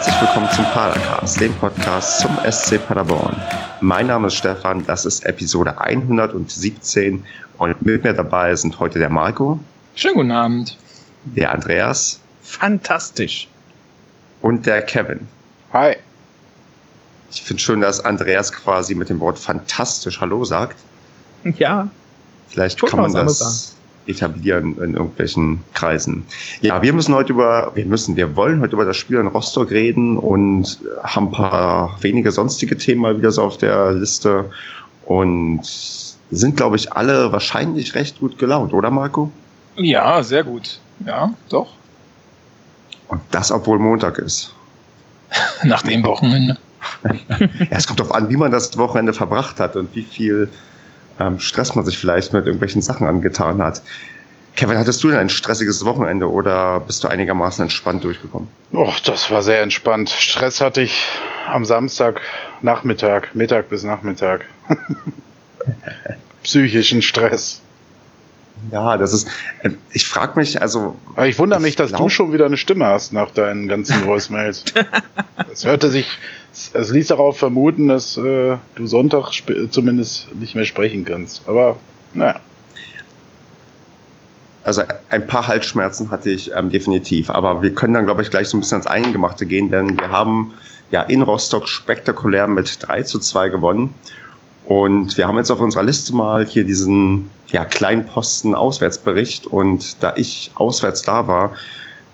Herzlich willkommen zum Padercast, dem Podcast zum SC Paderborn. Mein Name ist Stefan, das ist Episode 117 und mit mir dabei sind heute der Marco. Schönen guten Abend. Der Andreas. Fantastisch. Und der Kevin. Hi. Ich finde schön, dass Andreas quasi mit dem Wort fantastisch Hallo sagt. Ja. Vielleicht kann man das etablieren in irgendwelchen Kreisen. Ja, wir müssen heute über, wir müssen, wir wollen heute über das Spiel in Rostock reden und haben ein paar wenige sonstige Themen mal wieder so auf der Liste und sind, glaube ich, alle wahrscheinlich recht gut gelaunt, oder Marco? Ja, sehr gut. Ja, doch. Und das, obwohl Montag ist. Nach dem Wochenende. ja, es kommt darauf an, wie man das Wochenende verbracht hat und wie viel ähm, Stress man sich vielleicht mit irgendwelchen Sachen angetan hat. Kevin, hattest du denn ein stressiges Wochenende oder bist du einigermaßen entspannt durchgekommen? Oh, das war sehr entspannt. Stress hatte ich am Samstag Nachmittag, Mittag bis Nachmittag. Psychischen Stress. Ja, das ist. Äh, ich frage mich, also. Aber ich wundere mich, dass glaub, du schon wieder eine Stimme hast nach deinen ganzen Voicemails. Es hörte sich es ließ darauf vermuten, dass äh, du Sonntag zumindest nicht mehr sprechen kannst. Aber naja. Also ein paar Halsschmerzen hatte ich ähm, definitiv, aber wir können dann, glaube ich, gleich so ein bisschen ans Eingemachte gehen, denn wir haben ja in Rostock spektakulär mit 3 zu 2 gewonnen. Und wir haben jetzt auf unserer Liste mal hier diesen ja, kleinen Posten Auswärtsbericht. Und da ich auswärts da war,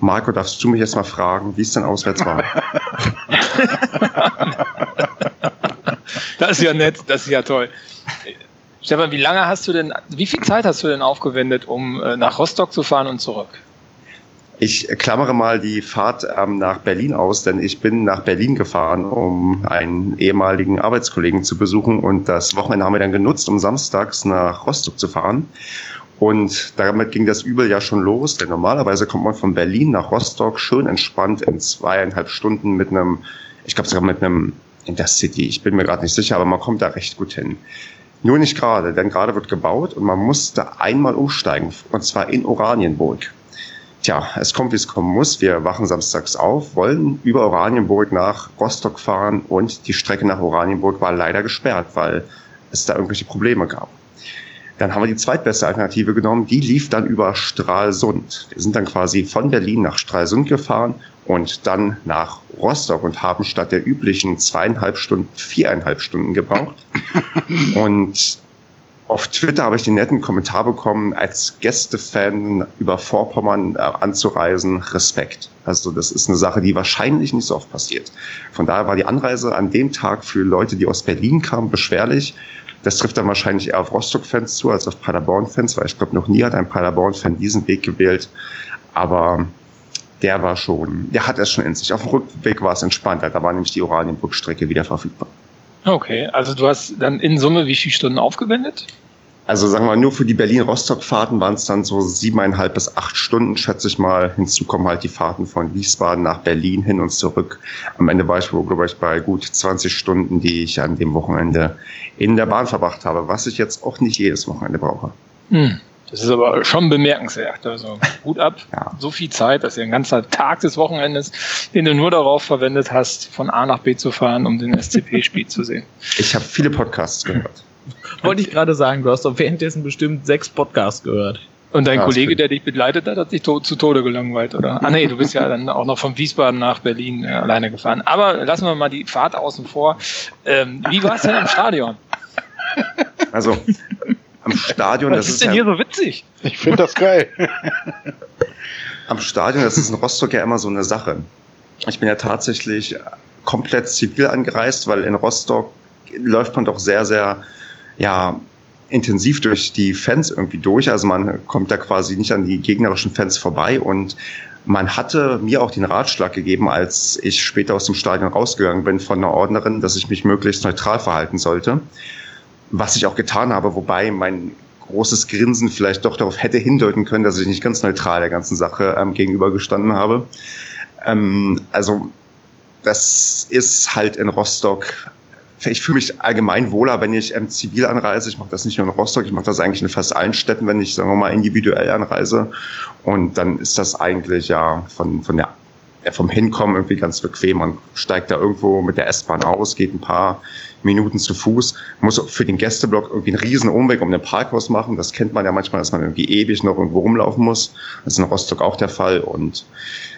Marco, darfst du mich jetzt mal fragen, wie es denn auswärts war? das ist ja nett, das ist ja toll. Stefan, wie lange hast du denn, wie viel Zeit hast du denn aufgewendet, um äh, nach Rostock zu fahren und zurück? Ich klammere mal die Fahrt ähm, nach Berlin aus, denn ich bin nach Berlin gefahren, um einen ehemaligen Arbeitskollegen zu besuchen und das Wochenende haben wir dann genutzt, um samstags nach Rostock zu fahren. Und damit ging das Übel ja schon los, denn normalerweise kommt man von Berlin nach Rostock schön entspannt in zweieinhalb Stunden mit einem, ich glaube sogar mit einem Intercity, ich bin mir gerade nicht sicher, aber man kommt da recht gut hin. Nur nicht gerade, denn gerade wird gebaut und man musste einmal umsteigen, und zwar in Oranienburg. Tja, es kommt, wie es kommen muss. Wir wachen samstags auf, wollen über Oranienburg nach Rostock fahren und die Strecke nach Oranienburg war leider gesperrt, weil es da irgendwelche Probleme gab. Dann haben wir die zweitbeste Alternative genommen, die lief dann über Stralsund. Wir sind dann quasi von Berlin nach Stralsund gefahren und dann nach Rostock und haben statt der üblichen zweieinhalb Stunden viereinhalb Stunden gebraucht. Und auf Twitter habe ich den netten Kommentar bekommen, als Gästefan über Vorpommern äh, anzureisen, Respekt. Also das ist eine Sache, die wahrscheinlich nicht so oft passiert. Von daher war die Anreise an dem Tag für Leute, die aus Berlin kamen, beschwerlich. Das trifft dann wahrscheinlich eher auf Rostock-Fans zu als auf Paderborn-Fans, weil ich glaube, noch nie hat ein Paderborn-Fan diesen Weg gewählt. Aber der war schon, der hat es schon in sich. Auf dem Rückweg war es entspannter, da war nämlich die Oranienburg-Strecke wieder verfügbar. Okay, also du hast dann in Summe wie viele Stunden aufgewendet? Also sagen wir mal, nur für die Berlin-Rostock-Fahrten waren es dann so siebeneinhalb bis acht Stunden, schätze ich mal. Hinzu kommen halt die Fahrten von Wiesbaden nach Berlin hin und zurück. Am Ende war ich wohl, glaube ich, bei gut 20 Stunden, die ich an dem Wochenende in der Bahn verbracht habe, was ich jetzt auch nicht jedes Wochenende brauche. Hm. Das ist aber schon bemerkenswert. Also gut ab. Ja. So viel Zeit, dass ihr ein ganzer Tag des Wochenendes, den du nur darauf verwendet hast, von A nach B zu fahren, um den SCP-Spiel zu sehen. Ich habe viele Podcasts gehört. Wollte ich gerade sagen, du hast doch währenddessen bestimmt sechs Podcasts gehört. Und dein ja, Kollege, der dich begleitet hat, hat sich to zu Tode gelangweilt, oder? Ah nee, du bist ja dann auch noch von Wiesbaden nach Berlin äh, alleine gefahren. Aber lassen wir mal die Fahrt außen vor. Ähm, wie war es denn im Stadion? Also, am Stadion... Was das ist, ist denn ja, hier so witzig? Ich finde das geil. am Stadion, das ist in Rostock ja immer so eine Sache. Ich bin ja tatsächlich komplett zivil angereist, weil in Rostock läuft man doch sehr, sehr ja, intensiv durch die Fans irgendwie durch. Also man kommt da quasi nicht an die gegnerischen Fans vorbei und man hatte mir auch den Ratschlag gegeben, als ich später aus dem Stadion rausgegangen bin von einer Ordnerin, dass ich mich möglichst neutral verhalten sollte. Was ich auch getan habe, wobei mein großes Grinsen vielleicht doch darauf hätte hindeuten können, dass ich nicht ganz neutral der ganzen Sache ähm, gegenübergestanden habe. Ähm, also das ist halt in Rostock ich fühle mich allgemein wohler, wenn ich ähm, zivil anreise. Ich mache das nicht nur in Rostock, ich mache das eigentlich in fast allen Städten, wenn ich, sagen wir mal, individuell anreise. Und dann ist das eigentlich ja von, von der vom Hinkommen irgendwie ganz bequem. Man steigt da irgendwo mit der S-Bahn aus, geht ein paar Minuten zu Fuß, muss für den Gästeblock irgendwie einen riesen Umweg um den Parkhaus machen. Das kennt man ja manchmal, dass man irgendwie ewig noch irgendwo rumlaufen muss. Das ist in Rostock auch der Fall und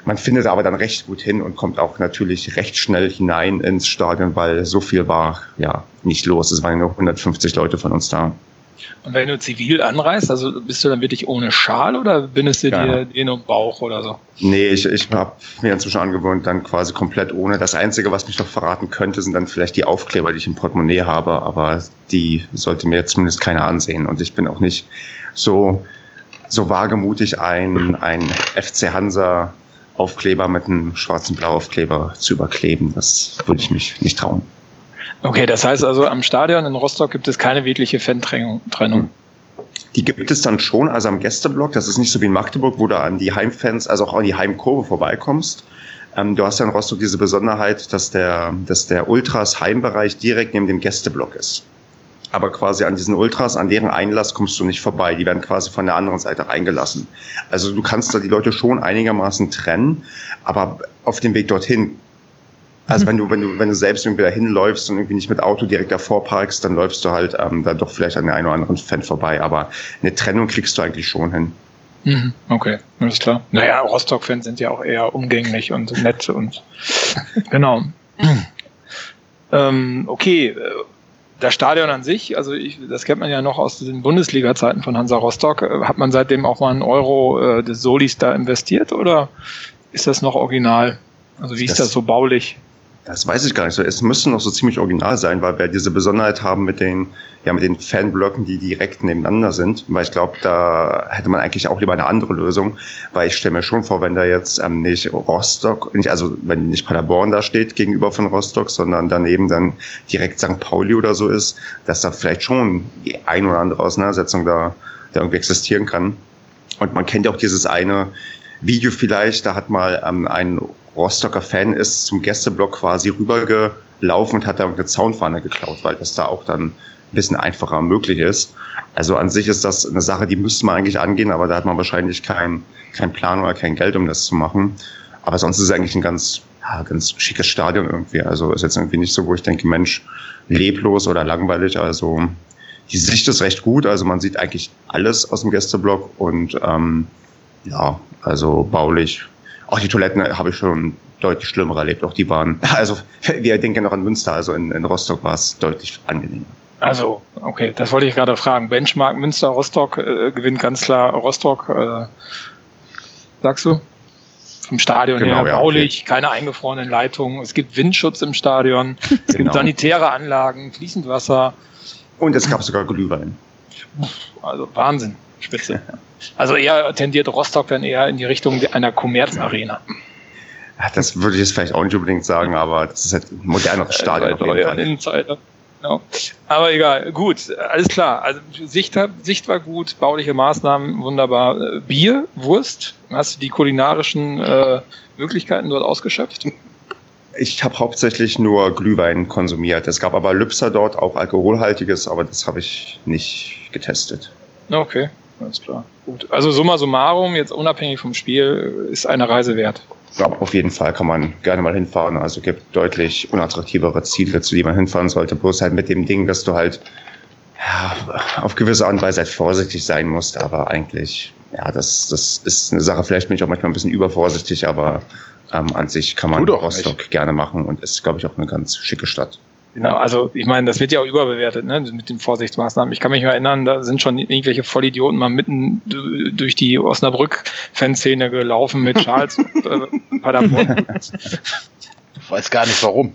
man findet aber dann recht gut hin und kommt auch natürlich recht schnell hinein ins Stadion, weil so viel war ja nicht los. Es waren nur 150 Leute von uns da. Und wenn du zivil anreist, also bist du dann wirklich ohne Schal oder bindest du ja. dir den um Bauch oder so? Nee, ich, ich habe mir inzwischen angewöhnt, dann quasi komplett ohne. Das Einzige, was mich noch verraten könnte, sind dann vielleicht die Aufkleber, die ich im Portemonnaie habe, aber die sollte mir zumindest keiner ansehen. Und ich bin auch nicht so, so wagemutig, ein, ein FC Hansa Aufkleber mit einem schwarzen Blauaufkleber zu überkleben. Das würde ich mich nicht trauen. Okay, das heißt also, am Stadion in Rostock gibt es keine wirkliche Fan-Trennung. Die gibt es dann schon, also am Gästeblock. Das ist nicht so wie in Magdeburg, wo du an die Heimfans, also auch an die Heimkurve vorbeikommst. Ähm, du hast ja in Rostock diese Besonderheit, dass der, dass der Ultras Heimbereich direkt neben dem Gästeblock ist. Aber quasi an diesen Ultras, an deren Einlass kommst du nicht vorbei. Die werden quasi von der anderen Seite reingelassen. Also du kannst da die Leute schon einigermaßen trennen, aber auf dem Weg dorthin also wenn du, wenn du, wenn du selbst irgendwie da hinläufst und irgendwie nicht mit Auto direkt davor parkst, dann läufst du halt ähm, da doch vielleicht an der einen oder anderen Fan vorbei. Aber eine Trennung kriegst du eigentlich schon hin. Mhm, okay, alles klar. Naja, Rostock-Fans sind ja auch eher umgänglich und nett und genau. ähm, okay, äh, das Stadion an sich, also ich, das kennt man ja noch aus den Bundesliga-Zeiten von Hansa Rostock. Äh, hat man seitdem auch mal einen Euro äh, des Solis da investiert oder ist das noch original? Also wie ist das, das so baulich? Das weiß ich gar nicht so. Es müsste noch so ziemlich original sein, weil wir diese Besonderheit haben mit den, ja, mit den Fanblöcken, die direkt nebeneinander sind. Weil ich glaube, da hätte man eigentlich auch lieber eine andere Lösung. Weil ich stelle mir schon vor, wenn da jetzt ähm, nicht Rostock, nicht, also wenn nicht Paderborn da steht gegenüber von Rostock, sondern daneben dann direkt St. Pauli oder so ist, dass da vielleicht schon die ein oder andere Auseinandersetzung da, da irgendwie existieren kann. Und man kennt ja auch dieses eine Video vielleicht, da hat mal ähm, ein Rostocker Fan ist zum Gästeblock quasi rübergelaufen und hat da eine Zaunfahne geklaut, weil das da auch dann ein bisschen einfacher möglich ist. Also an sich ist das eine Sache, die müsste man eigentlich angehen, aber da hat man wahrscheinlich keinen kein Plan oder kein Geld, um das zu machen. Aber sonst ist es eigentlich ein ganz, ja, ganz schickes Stadion irgendwie. Also ist jetzt irgendwie nicht so, wo ich denke, Mensch, leblos oder langweilig. Also die Sicht ist recht gut. Also man sieht eigentlich alles aus dem Gästeblock und ähm, ja, also baulich auch die Toiletten habe ich schon deutlich schlimmer erlebt. Auch die waren, also wir denken noch an Münster, also in, in Rostock war es deutlich angenehmer. Also, okay, das wollte ich gerade fragen. Benchmark Münster, Rostock äh, gewinnt ganz klar Rostock, äh, sagst du? Vom Stadion genau, her, ja, baulich, okay. keine eingefrorenen Leitungen, es gibt Windschutz im Stadion, es genau. gibt sanitäre Anlagen, fließend Wasser. Und es gab sogar Glühwein. Also Wahnsinn, spitze. Also eher tendiert Rostock dann eher in die Richtung einer Kommerzarena. Ja, das würde ich jetzt vielleicht auch nicht unbedingt sagen, aber das ist halt ein moderneres Stadion. Auf jeden Fall. Insider. Genau. Aber egal, gut, alles klar. Also Sicht, Sicht war gut, bauliche Maßnahmen wunderbar. Bier, Wurst, hast du die kulinarischen äh, Möglichkeiten dort ausgeschöpft? Ich habe hauptsächlich nur Glühwein konsumiert. Es gab aber Lübser dort, auch alkoholhaltiges, aber das habe ich nicht getestet. Okay. Alles klar. Gut. Also summa summarum, jetzt unabhängig vom Spiel, ist eine Reise wert. Ja, auf jeden Fall kann man gerne mal hinfahren. Also gibt deutlich unattraktivere Ziele, zu denen man hinfahren sollte. Bloß halt mit dem Ding, dass du halt ja, auf gewisse Art und Weise halt vorsichtig sein musst. Aber eigentlich, ja, das, das ist eine Sache. Vielleicht bin ich auch manchmal ein bisschen übervorsichtig, aber ähm, an sich kann man Rostock gerne machen und ist, glaube ich, auch eine ganz schicke Stadt. Genau, also ich meine, das wird ja auch überbewertet, ne, mit den Vorsichtsmaßnahmen. Ich kann mich erinnern, da sind schon irgendwelche Vollidioten mal mitten durch die Osnabrück-Fanszene gelaufen mit Charles äh, Paderborn. Ich weiß gar nicht warum.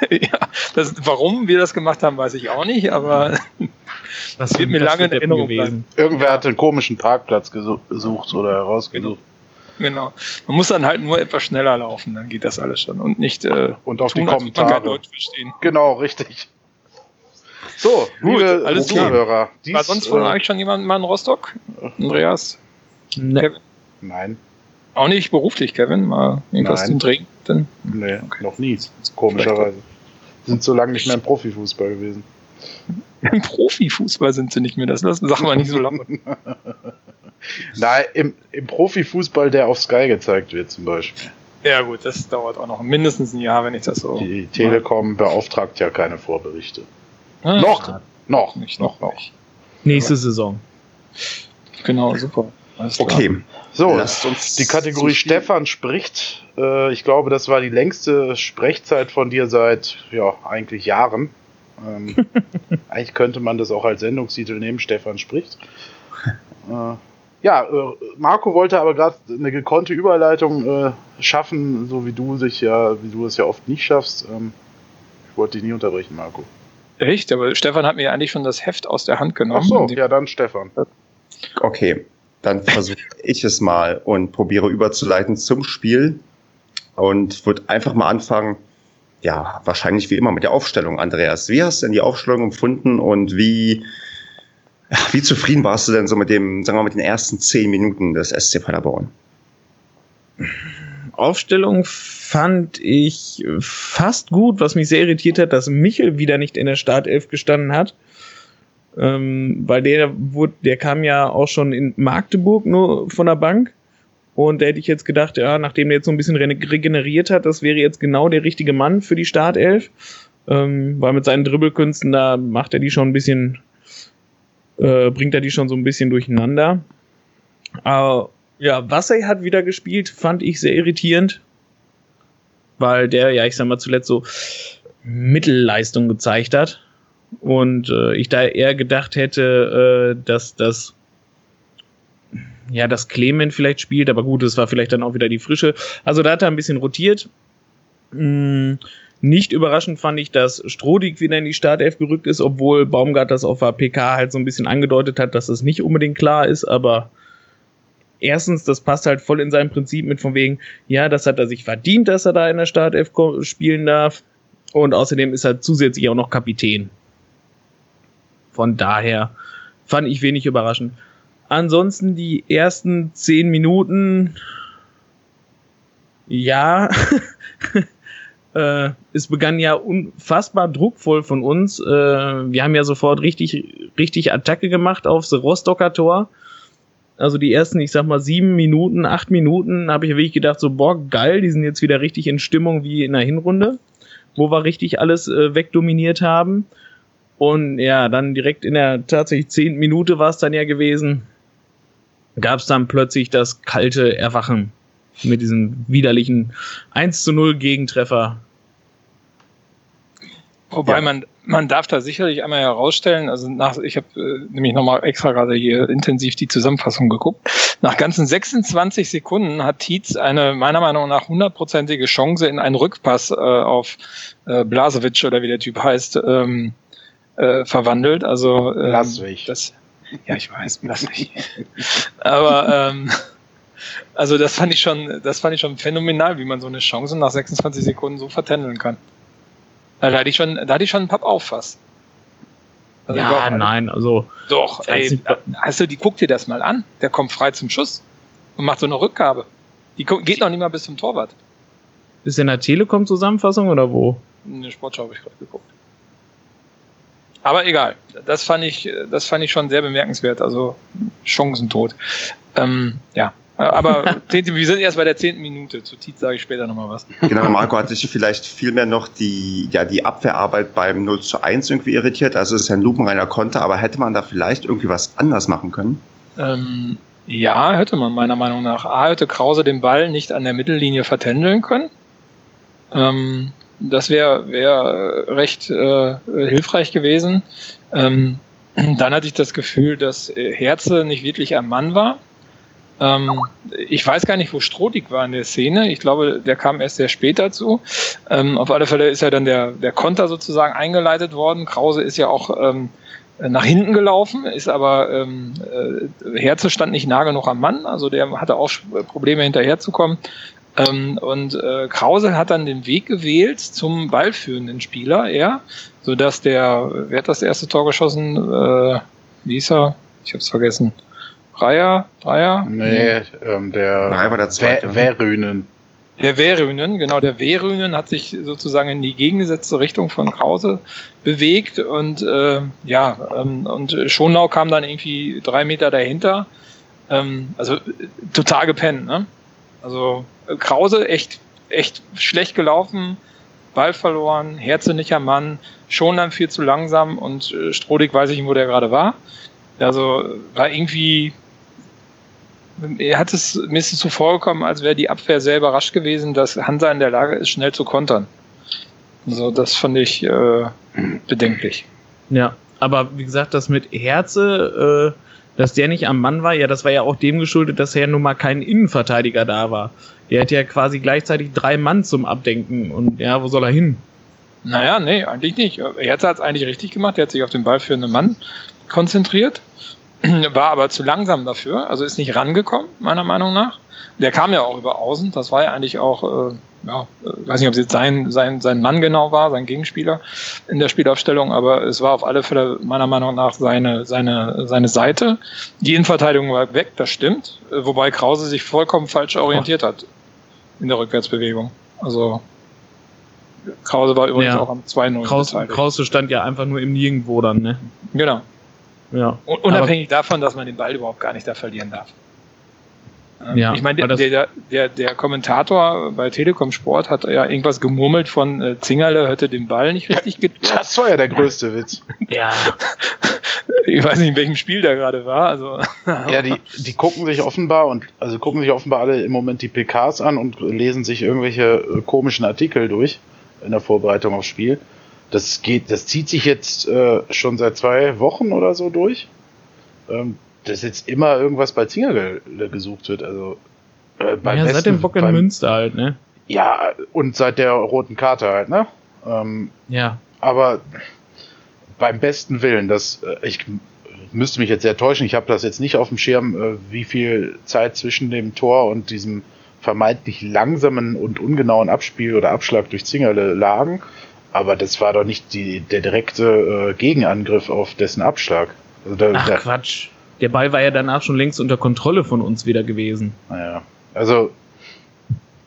ja, das, warum wir das gemacht haben, weiß ich auch nicht, aber das wird mir lange in Erinnerung gewesen. Irgendwer hat einen komischen Parkplatz gesucht oder herausgesucht. Genau. Man muss dann halt nur etwas schneller laufen, dann geht das alles schon. Und nicht äh, und auf tun, die Kommentare. Deutsch verstehen. Genau, richtig. So, Gut, liebe alles Zuhörer. Dies, War sonst von äh, euch schon jemand mal in Rostock? Andreas? Ne. Kevin? Nein. Auch nicht beruflich, Kevin? Mal irgendwas Nein. zum Trinken? Nee, okay. noch nie. Komischerweise. Sind so lange nicht mehr im Profifußball gewesen. Im Profifußball sind sie nicht mehr, das lassen wir nicht so lange. Nein, im, im Profifußball, der auf Sky gezeigt wird zum Beispiel. Ja gut, das dauert auch noch mindestens ein Jahr, wenn ich das so. Die Telekom beauftragt ja keine Vorberichte. Ah, noch, noch, nicht, noch, noch. Nicht. Nächste Saison. Genau, super. okay. So, Lasst uns die Kategorie so Stefan spricht. Äh, ich glaube, das war die längste Sprechzeit von dir seit ja eigentlich Jahren. Ähm, eigentlich könnte man das auch als Sendungstitel nehmen. Stefan spricht. Äh, ja, äh, Marco wollte aber gerade eine gekonnte Überleitung äh, schaffen, so wie du sich ja, wie du es ja oft nicht schaffst. Ähm, ich wollte dich nie unterbrechen, Marco. Echt? Aber Stefan hat mir eigentlich schon das Heft aus der Hand genommen. Ach so, ja dann Stefan. Okay, dann versuche ich es mal und probiere überzuleiten zum Spiel und würde einfach mal anfangen. Ja, wahrscheinlich wie immer mit der Aufstellung, Andreas. Wie hast du denn die Aufstellung empfunden und wie wie zufrieden warst du denn so mit dem, sagen wir mal, mit den ersten zehn Minuten des SC Paderborn? Aufstellung fand ich fast gut, was mich sehr irritiert hat, dass Michel wieder nicht in der Startelf gestanden hat. Ähm, weil der wurde, der kam ja auch schon in Magdeburg nur von der Bank. Und da hätte ich jetzt gedacht, ja, nachdem der jetzt so ein bisschen regeneriert hat, das wäre jetzt genau der richtige Mann für die Startelf. Ähm, weil mit seinen Dribbelkünsten, da macht er die schon ein bisschen äh, bringt er die schon so ein bisschen durcheinander. Aber ja, Wasser hat wieder gespielt, fand ich sehr irritierend, weil der, ja, ich sag mal, zuletzt so Mittelleistung gezeigt hat. Und äh, ich da eher gedacht hätte, äh, dass das ja, dass Clement vielleicht spielt, aber gut, es war vielleicht dann auch wieder die Frische. Also da hat er ein bisschen rotiert. Mm, nicht überraschend fand ich, dass Strodig wieder in die Startelf gerückt ist, obwohl Baumgart das auf der PK halt so ein bisschen angedeutet hat, dass es nicht unbedingt klar ist, aber erstens, das passt halt voll in sein Prinzip mit von wegen, ja, das hat er sich verdient, dass er da in der Startelf spielen darf. Und außerdem ist er zusätzlich auch noch Kapitän. Von daher fand ich wenig überraschend. Ansonsten die ersten zehn Minuten, ja, Äh, es begann ja unfassbar druckvoll von uns. Äh, wir haben ja sofort richtig, richtig Attacke gemacht aufs Rostocker Tor. Also die ersten, ich sag mal, sieben Minuten, acht Minuten habe ich wirklich gedacht, so, boah, geil, die sind jetzt wieder richtig in Stimmung wie in der Hinrunde, wo wir richtig alles äh, wegdominiert haben. Und ja, dann direkt in der tatsächlich zehnten Minute war es dann ja gewesen, gab es dann plötzlich das kalte Erwachen mit diesem widerlichen 1 zu 0 Gegentreffer Wobei ja. man, man darf da sicherlich einmal herausstellen, also nach, ich habe äh, nämlich nochmal extra gerade hier intensiv die Zusammenfassung geguckt. Nach ganzen 26 Sekunden hat Tietz eine meiner Meinung nach hundertprozentige Chance in einen Rückpass äh, auf äh, Blasevic oder wie der Typ heißt, ähm, äh, verwandelt. Also Blaswig. Das, ja, ich weiß, Blaswig. Aber ähm, also das fand ich schon, das fand ich schon phänomenal, wie man so eine Chance nach 26 Sekunden so vertändeln kann. Da hatte ich schon, da hatte ich schon einen Papp auffass. Also ja, nein, also. Doch, ey, hast du die, guck dir das mal an. Der kommt frei zum Schuss und macht so eine Rückgabe. Die geht noch nicht mal bis zum Torwart. Ist in der Telekom-Zusammenfassung oder wo? In der Sportschau habe ich gerade geguckt. Aber egal. Das fand ich, das fand ich schon sehr bemerkenswert. Also Chancentod. Ähm, ja, aber wir sind erst bei der zehnten Minute. Zu Tietz sage ich später nochmal was. Genau, Marco hat sich vielleicht vielmehr noch die, ja, die Abwehrarbeit beim 0 zu 1 irgendwie irritiert. Also es ist ein lupenreiner Konter, aber hätte man da vielleicht irgendwie was anders machen können? Ähm, ja, hätte man meiner Meinung nach. A, hätte Krause den Ball nicht an der Mittellinie vertändeln können. Ähm, das wäre wär recht äh, hilfreich gewesen. Ähm, dann hatte ich das Gefühl, dass Herze nicht wirklich ein Mann war. Ähm, ich weiß gar nicht, wo Strodig war in der Szene. Ich glaube, der kam erst sehr spät dazu. Ähm, auf alle Fälle ist ja dann der, der Konter sozusagen eingeleitet worden. Krause ist ja auch ähm, nach hinten gelaufen, ist aber ähm, äh, Herze stand nicht nah genug am Mann, also der hatte auch Probleme hinterherzukommen. Ähm, und äh, Krause hat dann den Weg gewählt zum ballführenden Spieler, er, sodass der, wer hat das erste Tor geschossen? Äh, wie hieß er? Ich hab's vergessen. Dreier? Dreier? Nee, ähm, der Nein, war der zweite. Wehrünen. Der Wehrünen, genau, der Wehrünen hat sich sozusagen in die gegengesetzte Richtung von Krause bewegt und äh, ja, ähm, und Schonau kam dann irgendwie drei Meter dahinter. Ähm, also total gepennt, ne? Also Krause echt echt schlecht gelaufen, Ball verloren, Herze nicht am Mann, schon dann viel zu langsam und äh, Strodig weiß ich nicht, wo der gerade war. Also war irgendwie, er hat es, mir ist es so vorgekommen, als wäre die Abwehr sehr überrascht gewesen, dass Hansa in der Lage ist, schnell zu kontern. Also das fand ich äh, bedenklich. Ja, aber wie gesagt, das mit Herze, äh, dass der nicht am Mann war, ja, das war ja auch dem geschuldet, dass er nun mal kein Innenverteidiger da war. Der hat ja quasi gleichzeitig drei Mann zum Abdenken und ja, wo soll er hin? Naja, nee, eigentlich nicht. Herz hat es eigentlich richtig gemacht. Er hat sich auf den ballführenden Mann konzentriert, war aber zu langsam dafür, also ist nicht rangekommen, meiner Meinung nach. Der kam ja auch über Außen, das war ja eigentlich auch, äh, ja, äh, weiß nicht, ob es jetzt sein, sein, sein Mann genau war, sein Gegenspieler in der Spielaufstellung, aber es war auf alle Fälle meiner Meinung nach seine, seine, seine Seite. Die Innenverteidigung war weg, das stimmt, äh, wobei Krause sich vollkommen falsch orientiert hat in der Rückwärtsbewegung. Also Krause war übrigens ja. auch am 2-0. Krause, Krause stand ja einfach nur im Nirgendwo dann, ne? Genau. Ja. Unabhängig Aber davon, dass man den Ball überhaupt gar nicht da verlieren darf. Ähm, ja, ich meine, der, der, der, der Kommentator bei Telekom Sport hat ja irgendwas gemurmelt von äh, Zingerle hätte den Ball nicht richtig getroffen. Das war ja der größte Witz. ja. Ich weiß nicht, in welchem Spiel der gerade war. Also. ja, die, die gucken sich offenbar und also gucken sich offenbar alle im Moment die PKs an und lesen sich irgendwelche äh, komischen Artikel durch in der Vorbereitung aufs Spiel. Das geht, das zieht sich jetzt äh, schon seit zwei Wochen oder so durch. Ähm, dass jetzt immer irgendwas bei Zingerle gesucht wird. Also äh, beim ja, besten, seit dem Bock in Münster halt, ne? Ja, und seit der roten Karte halt, ne? Ähm, ja. Aber beim besten Willen, das äh, ich müsste mich jetzt sehr täuschen. Ich habe das jetzt nicht auf dem Schirm, äh, wie viel Zeit zwischen dem Tor und diesem vermeintlich langsamen und ungenauen Abspiel oder Abschlag durch Zingerle lagen. Aber das war doch nicht die, der direkte äh, Gegenangriff auf dessen Abschlag. Also da, Ach da, Quatsch. Der Ball war ja danach schon längst unter Kontrolle von uns wieder gewesen. Naja, also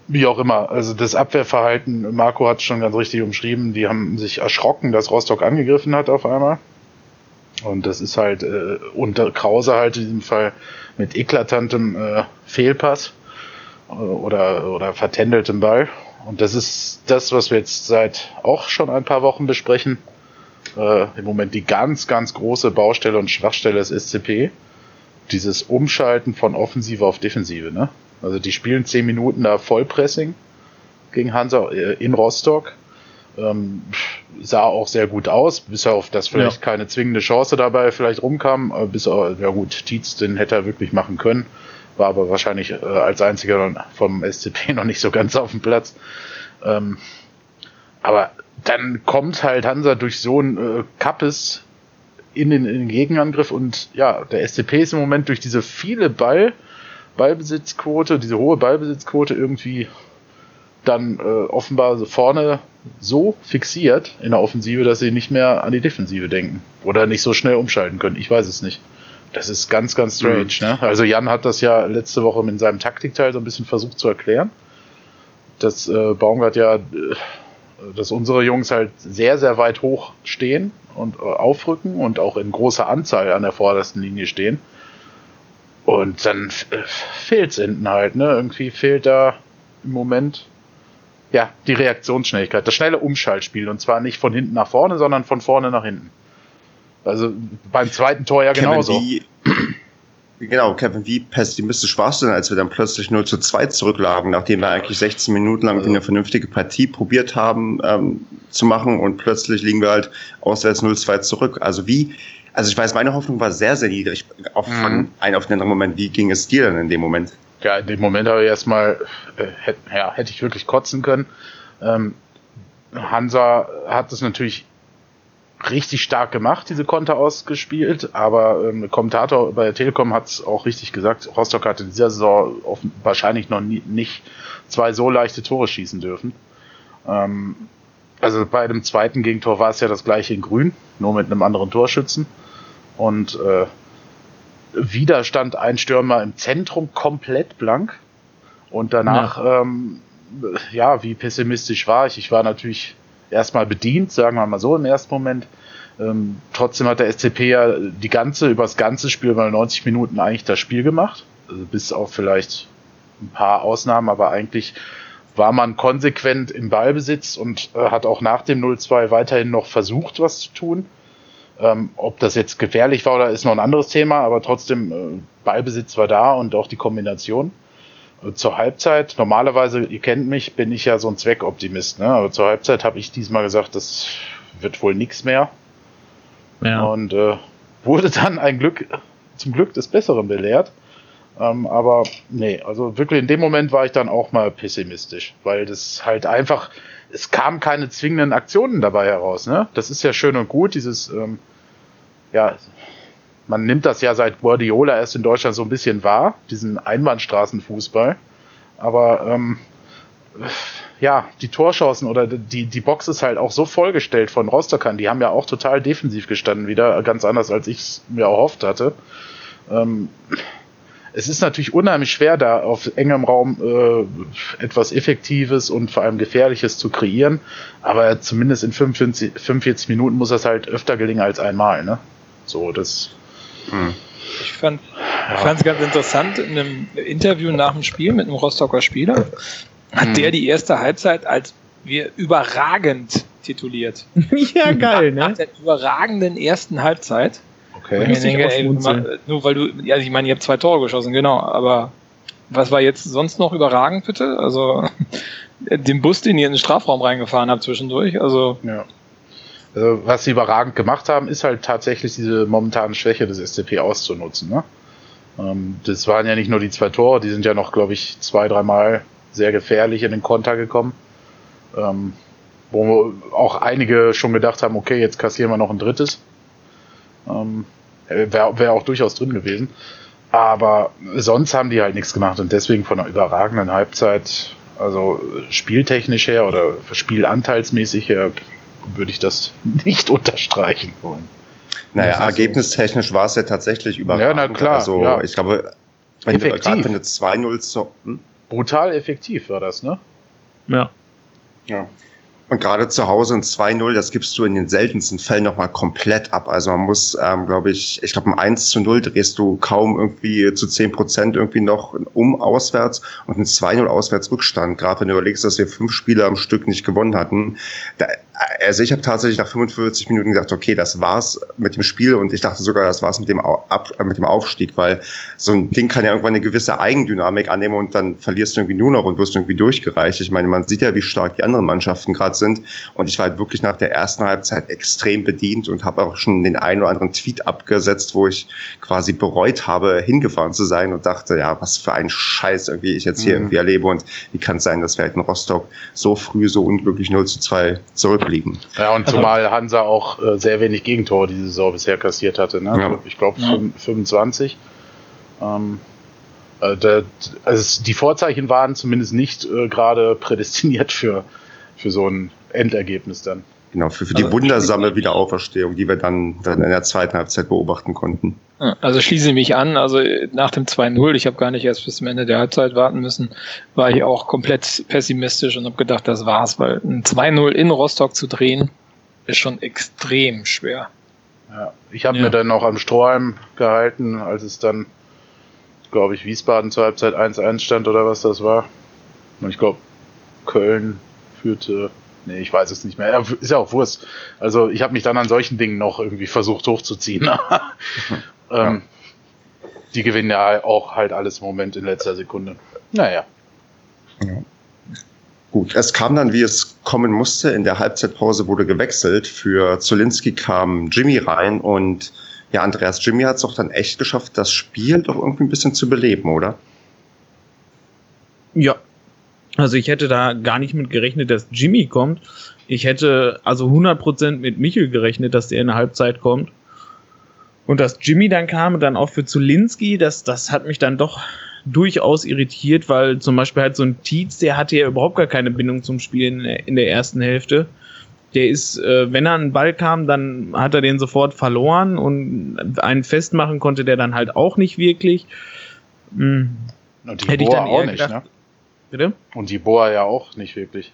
wie auch immer. Also das Abwehrverhalten, Marco hat schon ganz richtig umschrieben, die haben sich erschrocken, dass Rostock angegriffen hat auf einmal. Und das ist halt äh, unter Krause halt in diesem Fall mit eklatantem äh, Fehlpass äh, oder, oder vertändeltem Ball. Und das ist das, was wir jetzt seit auch schon ein paar Wochen besprechen. Äh, Im Moment die ganz, ganz große Baustelle und Schwachstelle des SCP. Dieses Umschalten von Offensive auf Defensive. Ne? Also die spielen zehn Minuten da Vollpressing gegen Hansa äh, in Rostock. Ähm, sah auch sehr gut aus, bis auf dass vielleicht ja. keine zwingende Chance dabei vielleicht rumkam. Äh, bis ja gut, Tietz, den hätte er wirklich machen können war aber wahrscheinlich äh, als einziger vom SCP noch nicht so ganz auf dem Platz. Ähm, aber dann kommt halt Hansa durch so ein äh, Kappes in den, in den Gegenangriff und ja, der SCP ist im Moment durch diese viele Ball, Ballbesitzquote, diese hohe Ballbesitzquote irgendwie dann äh, offenbar so vorne so fixiert in der Offensive, dass sie nicht mehr an die Defensive denken oder nicht so schnell umschalten können. Ich weiß es nicht. Das ist ganz, ganz strange. Mhm. Ne? Also Jan hat das ja letzte Woche in seinem Taktikteil so ein bisschen versucht zu erklären, dass äh, Baumgart ja, äh, dass unsere Jungs halt sehr, sehr weit hoch stehen und äh, aufrücken und auch in großer Anzahl an der vordersten Linie stehen. Und dann äh, fehlt es hinten halt, ne? Irgendwie fehlt da im Moment ja die Reaktionsschnelligkeit, das schnelle Umschaltspiel und zwar nicht von hinten nach vorne, sondern von vorne nach hinten. Also beim zweiten Tor ja Kevin, genauso. Wie, genau, Kevin, wie pessimistisch warst du denn, als wir dann plötzlich 0 zu 2 zurücklagen, nachdem wir eigentlich 16 Minuten lang also, eine vernünftige Partie probiert haben ähm, zu machen und plötzlich liegen wir halt auswärts 0-2 zurück. Also wie, also ich weiß, meine Hoffnung war sehr, sehr niedrig auf, von mhm. einem auf den anderen Moment. Wie ging es dir denn in dem Moment? Ja, in dem Moment habe ich erstmal, äh, hätte, ja, hätte ich wirklich kotzen können. Ähm, Hansa hat es natürlich richtig stark gemacht, diese Konter ausgespielt, aber ähm, der Kommentator bei der Telekom hat es auch richtig gesagt, Rostock hatte in dieser Saison wahrscheinlich noch nie, nicht zwei so leichte Tore schießen dürfen. Ähm, also bei dem zweiten Gegentor war es ja das gleiche in Grün, nur mit einem anderen Torschützen. Und äh, wieder stand ein Stürmer im Zentrum komplett blank. Und danach, ja, ähm, ja wie pessimistisch war ich? Ich war natürlich erstmal bedient, sagen wir mal so im ersten Moment. Ähm, trotzdem hat der SCP ja die ganze, über das ganze Spiel mal 90 Minuten eigentlich das Spiel gemacht. Also bis auf vielleicht ein paar Ausnahmen, aber eigentlich war man konsequent im Ballbesitz und äh, hat auch nach dem 0-2 weiterhin noch versucht, was zu tun. Ähm, ob das jetzt gefährlich war oder ist noch ein anderes Thema, aber trotzdem, äh, Ballbesitz war da und auch die Kombination. Zur Halbzeit, normalerweise, ihr kennt mich, bin ich ja so ein Zweckoptimist, ne? aber zur Halbzeit habe ich diesmal gesagt, das wird wohl nichts mehr. Ja. Und äh, wurde dann ein Glück, zum Glück des Besseren belehrt. Ähm, aber nee, also wirklich in dem Moment war ich dann auch mal pessimistisch, weil das halt einfach, es kamen keine zwingenden Aktionen dabei heraus. Ne? Das ist ja schön und gut, dieses, ähm, ja, man nimmt das ja seit Guardiola erst in Deutschland so ein bisschen wahr, diesen Einbahnstraßenfußball. Aber ähm, ja, die Torchancen oder die, die Box ist halt auch so vollgestellt von Rostockern. Die haben ja auch total defensiv gestanden wieder, ganz anders als ich es mir erhofft hatte. Ähm, es ist natürlich unheimlich schwer, da auf engem Raum äh, etwas Effektives und vor allem Gefährliches zu kreieren. Aber zumindest in 45, 45 Minuten muss das halt öfter gelingen als einmal. Ne? So, das. Hm. Ich fand es ganz interessant, in einem Interview nach dem Spiel mit einem Rostocker Spieler hat hm. der die erste Halbzeit als wir überragend tituliert. ja, geil, ne? Nach der überragenden ersten Halbzeit Okay. Ich denke, ey, nur weil du, ja, ich meine, ihr habt zwei Tore geschossen, genau, aber was war jetzt sonst noch überragend, bitte? Also, den Bus, den ihr in den Strafraum reingefahren habt zwischendurch, also. Ja. Also, was sie überragend gemacht haben, ist halt tatsächlich diese momentane Schwäche des SCP auszunutzen, ne? Ähm, das waren ja nicht nur die zwei Tore, die sind ja noch, glaube ich, zwei, dreimal sehr gefährlich in den Konter gekommen. Ähm, wo auch einige schon gedacht haben, okay, jetzt kassieren wir noch ein drittes. Ähm, Wäre wär auch durchaus drin gewesen. Aber sonst haben die halt nichts gemacht und deswegen von einer überragenden Halbzeit, also spieltechnisch her oder spielanteilsmäßig her, würde ich das nicht unterstreichen wollen. Naja, ergebnistechnisch war es ja tatsächlich überragend. Ja, na klar. Also ja. ich glaube, wenn du gerade du 2-0 so, hm? Brutal effektiv war das, ne? Ja. Ja. Und gerade zu Hause ein 2-0, das gibst du in den seltensten Fällen nochmal komplett ab. Also man muss, ähm, glaube ich, ich glaube ein 1 zu 0 drehst du kaum irgendwie zu 10 Prozent irgendwie noch um auswärts und ein 2-0 auswärts Rückstand. Gerade wenn du überlegst, dass wir fünf Spiele am Stück nicht gewonnen hatten. Da, also ich habe tatsächlich nach 45 Minuten gesagt, okay, das war's mit dem Spiel und ich dachte sogar, das war's mit dem, Ab äh, mit dem Aufstieg, weil so ein Ding kann ja irgendwann eine gewisse Eigendynamik annehmen und dann verlierst du irgendwie nur noch und wirst irgendwie durchgereicht. Ich meine, man sieht ja, wie stark die anderen Mannschaften gerade sind und ich war halt wirklich nach der ersten Halbzeit extrem bedient und habe auch schon den einen oder anderen Tweet abgesetzt, wo ich quasi bereut habe, hingefahren zu sein und dachte, ja, was für ein Scheiß irgendwie ich jetzt hier mhm. irgendwie erlebe und wie kann es sein, dass wir halt in Rostock so früh so unglücklich 0 zu 2 zurück liegen. Ja, und also, zumal Hansa auch äh, sehr wenig Gegentore diese Saison bisher kassiert hatte. Ne? Ja. Ich glaube ja. 25. Ähm, äh, der, also die Vorzeichen waren zumindest nicht äh, gerade prädestiniert für, für so ein Endergebnis dann. Genau, für, für die also, wundersame Wiederauferstehung, die wir dann, dann in der zweiten Halbzeit beobachten konnten. Also schließe ich mich an, also nach dem 2-0, ich habe gar nicht erst bis zum Ende der Halbzeit warten müssen, war ich auch komplett pessimistisch und habe gedacht, das war's, weil ein 2-0 in Rostock zu drehen, ist schon extrem schwer. Ja, ich habe ja. mir dann noch am Strohhalm gehalten, als es dann, glaube ich, Wiesbaden zur Halbzeit 1-1 stand oder was das war. Und ich glaube, Köln führte Nee, ich weiß es nicht mehr. Ist ja auch Wurst. Also ich habe mich dann an solchen Dingen noch irgendwie versucht hochzuziehen. ähm, Die gewinnen ja auch halt alles im Moment in letzter Sekunde. Naja. Ja. Gut, es kam dann, wie es kommen musste. In der Halbzeitpause wurde gewechselt. Für Zolinski kam Jimmy rein und ja, Andreas Jimmy hat es doch dann echt geschafft, das Spiel doch irgendwie ein bisschen zu beleben, oder? Ja, also ich hätte da gar nicht mit gerechnet, dass Jimmy kommt. Ich hätte also 100% mit Michel gerechnet, dass der in der Halbzeit kommt. Und dass Jimmy dann kam und dann auch für Zulinski, das, das hat mich dann doch durchaus irritiert, weil zum Beispiel halt so ein Tietz, der hatte ja überhaupt gar keine Bindung zum Spiel in der, in der ersten Hälfte. Der ist, äh, wenn er den Ball kam, dann hat er den sofort verloren und einen festmachen konnte der dann halt auch nicht wirklich. Hm. Hätte ich dann eher auch nicht, gedacht, ne? Bitte? Und die Boa ja auch nicht wirklich.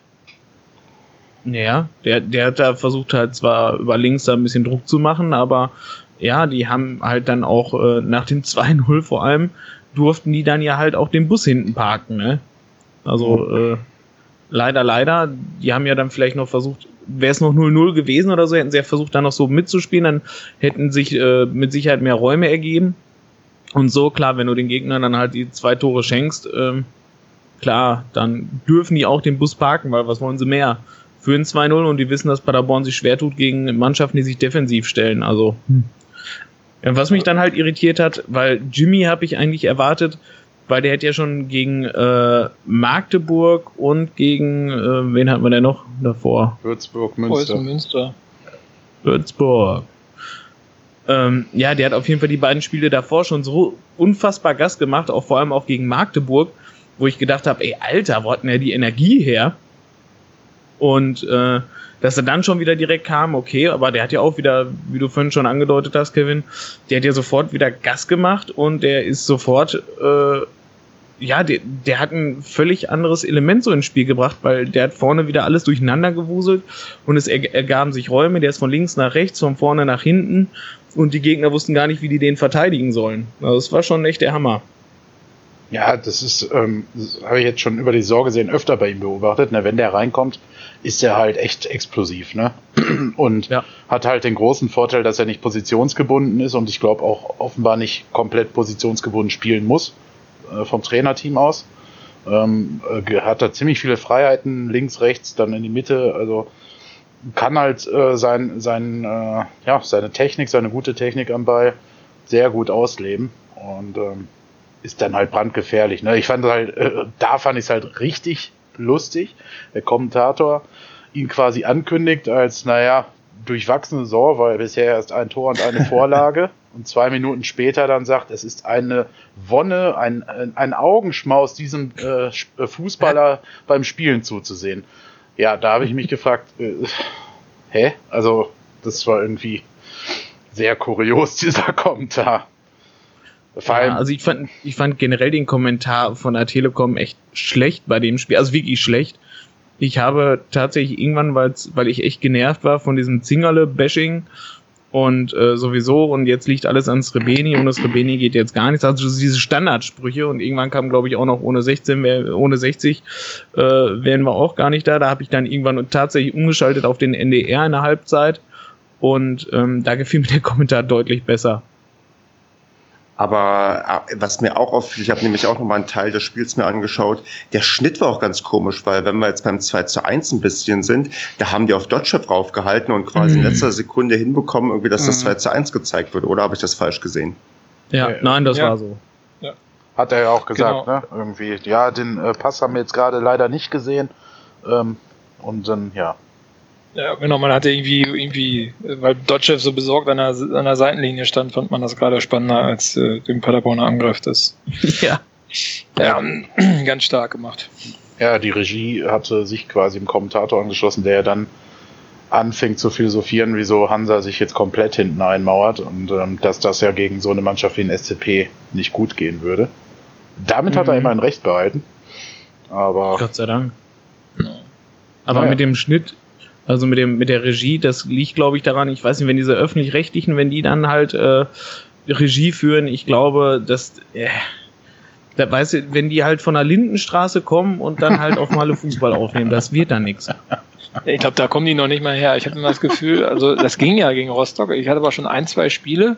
Ja, der, der hat da versucht halt zwar über links da ein bisschen Druck zu machen, aber ja, die haben halt dann auch äh, nach dem 2-0 vor allem durften die dann ja halt auch den Bus hinten parken, ne? Also, äh, leider, leider. Die haben ja dann vielleicht noch versucht, wäre es noch 0-0 gewesen oder so, hätten sie ja versucht, dann noch so mitzuspielen, dann hätten sich äh, mit Sicherheit mehr Räume ergeben. Und so, klar, wenn du den Gegnern dann halt die zwei Tore schenkst, ähm, klar, dann dürfen die auch den Bus parken, weil was wollen sie mehr? Für ein 2-0 und die wissen, dass Paderborn sich schwer tut gegen Mannschaften, die sich defensiv stellen. Also, hm. was mich dann halt irritiert hat, weil Jimmy habe ich eigentlich erwartet, weil der hätte ja schon gegen äh, Magdeburg und gegen, äh, wen hatten wir denn noch davor? Würzburg, Münster. Münster. Würzburg. Ähm, ja, der hat auf jeden Fall die beiden Spiele davor schon so unfassbar Gas gemacht, auch vor allem auch gegen Magdeburg, wo ich gedacht habe, ey, Alter, wo hat denn die Energie her? Und äh, dass er dann schon wieder direkt kam, okay, aber der hat ja auch wieder, wie du vorhin schon angedeutet hast, Kevin, der hat ja sofort wieder Gas gemacht und der ist sofort, äh, ja, der, der hat ein völlig anderes Element so ins Spiel gebracht, weil der hat vorne wieder alles durcheinander gewuselt und es ergaben sich Räume, der ist von links nach rechts, von vorne nach hinten und die Gegner wussten gar nicht, wie die den verteidigen sollen. Also es war schon echt der Hammer. Ja, das ist, ähm, das habe ich jetzt schon über die Sorge sehen öfter bei ihm beobachtet. Ne? Wenn der reinkommt, ist er halt echt explosiv, ne? Und ja. hat halt den großen Vorteil, dass er nicht positionsgebunden ist und ich glaube auch offenbar nicht komplett positionsgebunden spielen muss äh, vom Trainerteam aus. Ähm, äh, hat da ziemlich viele Freiheiten, links, rechts, dann in die Mitte, also kann halt äh, sein, sein, äh, ja, seine Technik, seine gute Technik am Ball sehr gut ausleben und ähm, ist dann halt brandgefährlich. Ne? Ich fand halt, äh, da fand ich es halt richtig lustig. Der Kommentator ihn quasi ankündigt als, naja, durchwachsene Saison, weil bisher erst ein Tor und eine Vorlage. und zwei Minuten später dann sagt, es ist eine Wonne, ein, ein Augenschmaus, diesem äh, äh Fußballer beim Spielen zuzusehen. Ja, da habe ich mich gefragt, äh, hä? Also, das war irgendwie sehr kurios, dieser Kommentar. Ja, also ich fand, ich fand generell den Kommentar von der Telekom echt schlecht bei dem Spiel, also wirklich schlecht. Ich habe tatsächlich irgendwann, weil ich echt genervt war von diesem Zingerle-Bashing und äh, sowieso und jetzt liegt alles ans Srebeni und das Srebeni geht jetzt gar nichts. Also diese Standardsprüche und irgendwann kam, glaube ich, auch noch ohne 16, ohne 60 äh, wären wir auch gar nicht da. Da habe ich dann irgendwann tatsächlich umgeschaltet auf den NDR in der Halbzeit und ähm, da gefiel mir der Kommentar deutlich besser. Aber äh, was mir auch auffiel, ich habe nämlich auch nochmal einen Teil des Spiels mir angeschaut, der Schnitt war auch ganz komisch, weil wenn wir jetzt beim 2 zu 1 ein bisschen sind, da haben die auf Dotchev raufgehalten und quasi mhm. in letzter Sekunde hinbekommen, irgendwie, dass das 2 mhm. zu 1 gezeigt wird. Oder habe ich das falsch gesehen? Ja, ja nein, das ja. war so. Ja. Hat er ja auch gesagt, genau. ne? Irgendwie, ja, den äh, Pass haben wir jetzt gerade leider nicht gesehen. Ähm, und dann, ja, ja, genau, man hatte irgendwie, irgendwie, weil Dodgev so besorgt an der, an der Seitenlinie stand, fand man das gerade spannender als äh, den Paderborner Angriff. Das, ja. Ja, ganz stark gemacht. Ja, die Regie hatte sich quasi im Kommentator angeschlossen, der dann anfängt zu philosophieren, wieso Hansa sich jetzt komplett hinten einmauert und ähm, dass das ja gegen so eine Mannschaft wie ein SCP nicht gut gehen würde. Damit mhm. hat er mhm. immerhin recht behalten. Aber. Gott sei Dank. Aber naja. mit dem Schnitt also mit dem mit der Regie, das liegt, glaube ich, daran. Ich weiß nicht, wenn diese öffentlich-rechtlichen, wenn die dann halt äh, Regie führen, ich glaube, dass äh, da weißt du, wenn die halt von der Lindenstraße kommen und dann halt auch mal Fußball aufnehmen, das wird dann nichts. Ich glaube, da kommen die noch nicht mal her. Ich habe immer das Gefühl, also das ging ja gegen Rostock. Ich hatte aber schon ein, zwei Spiele.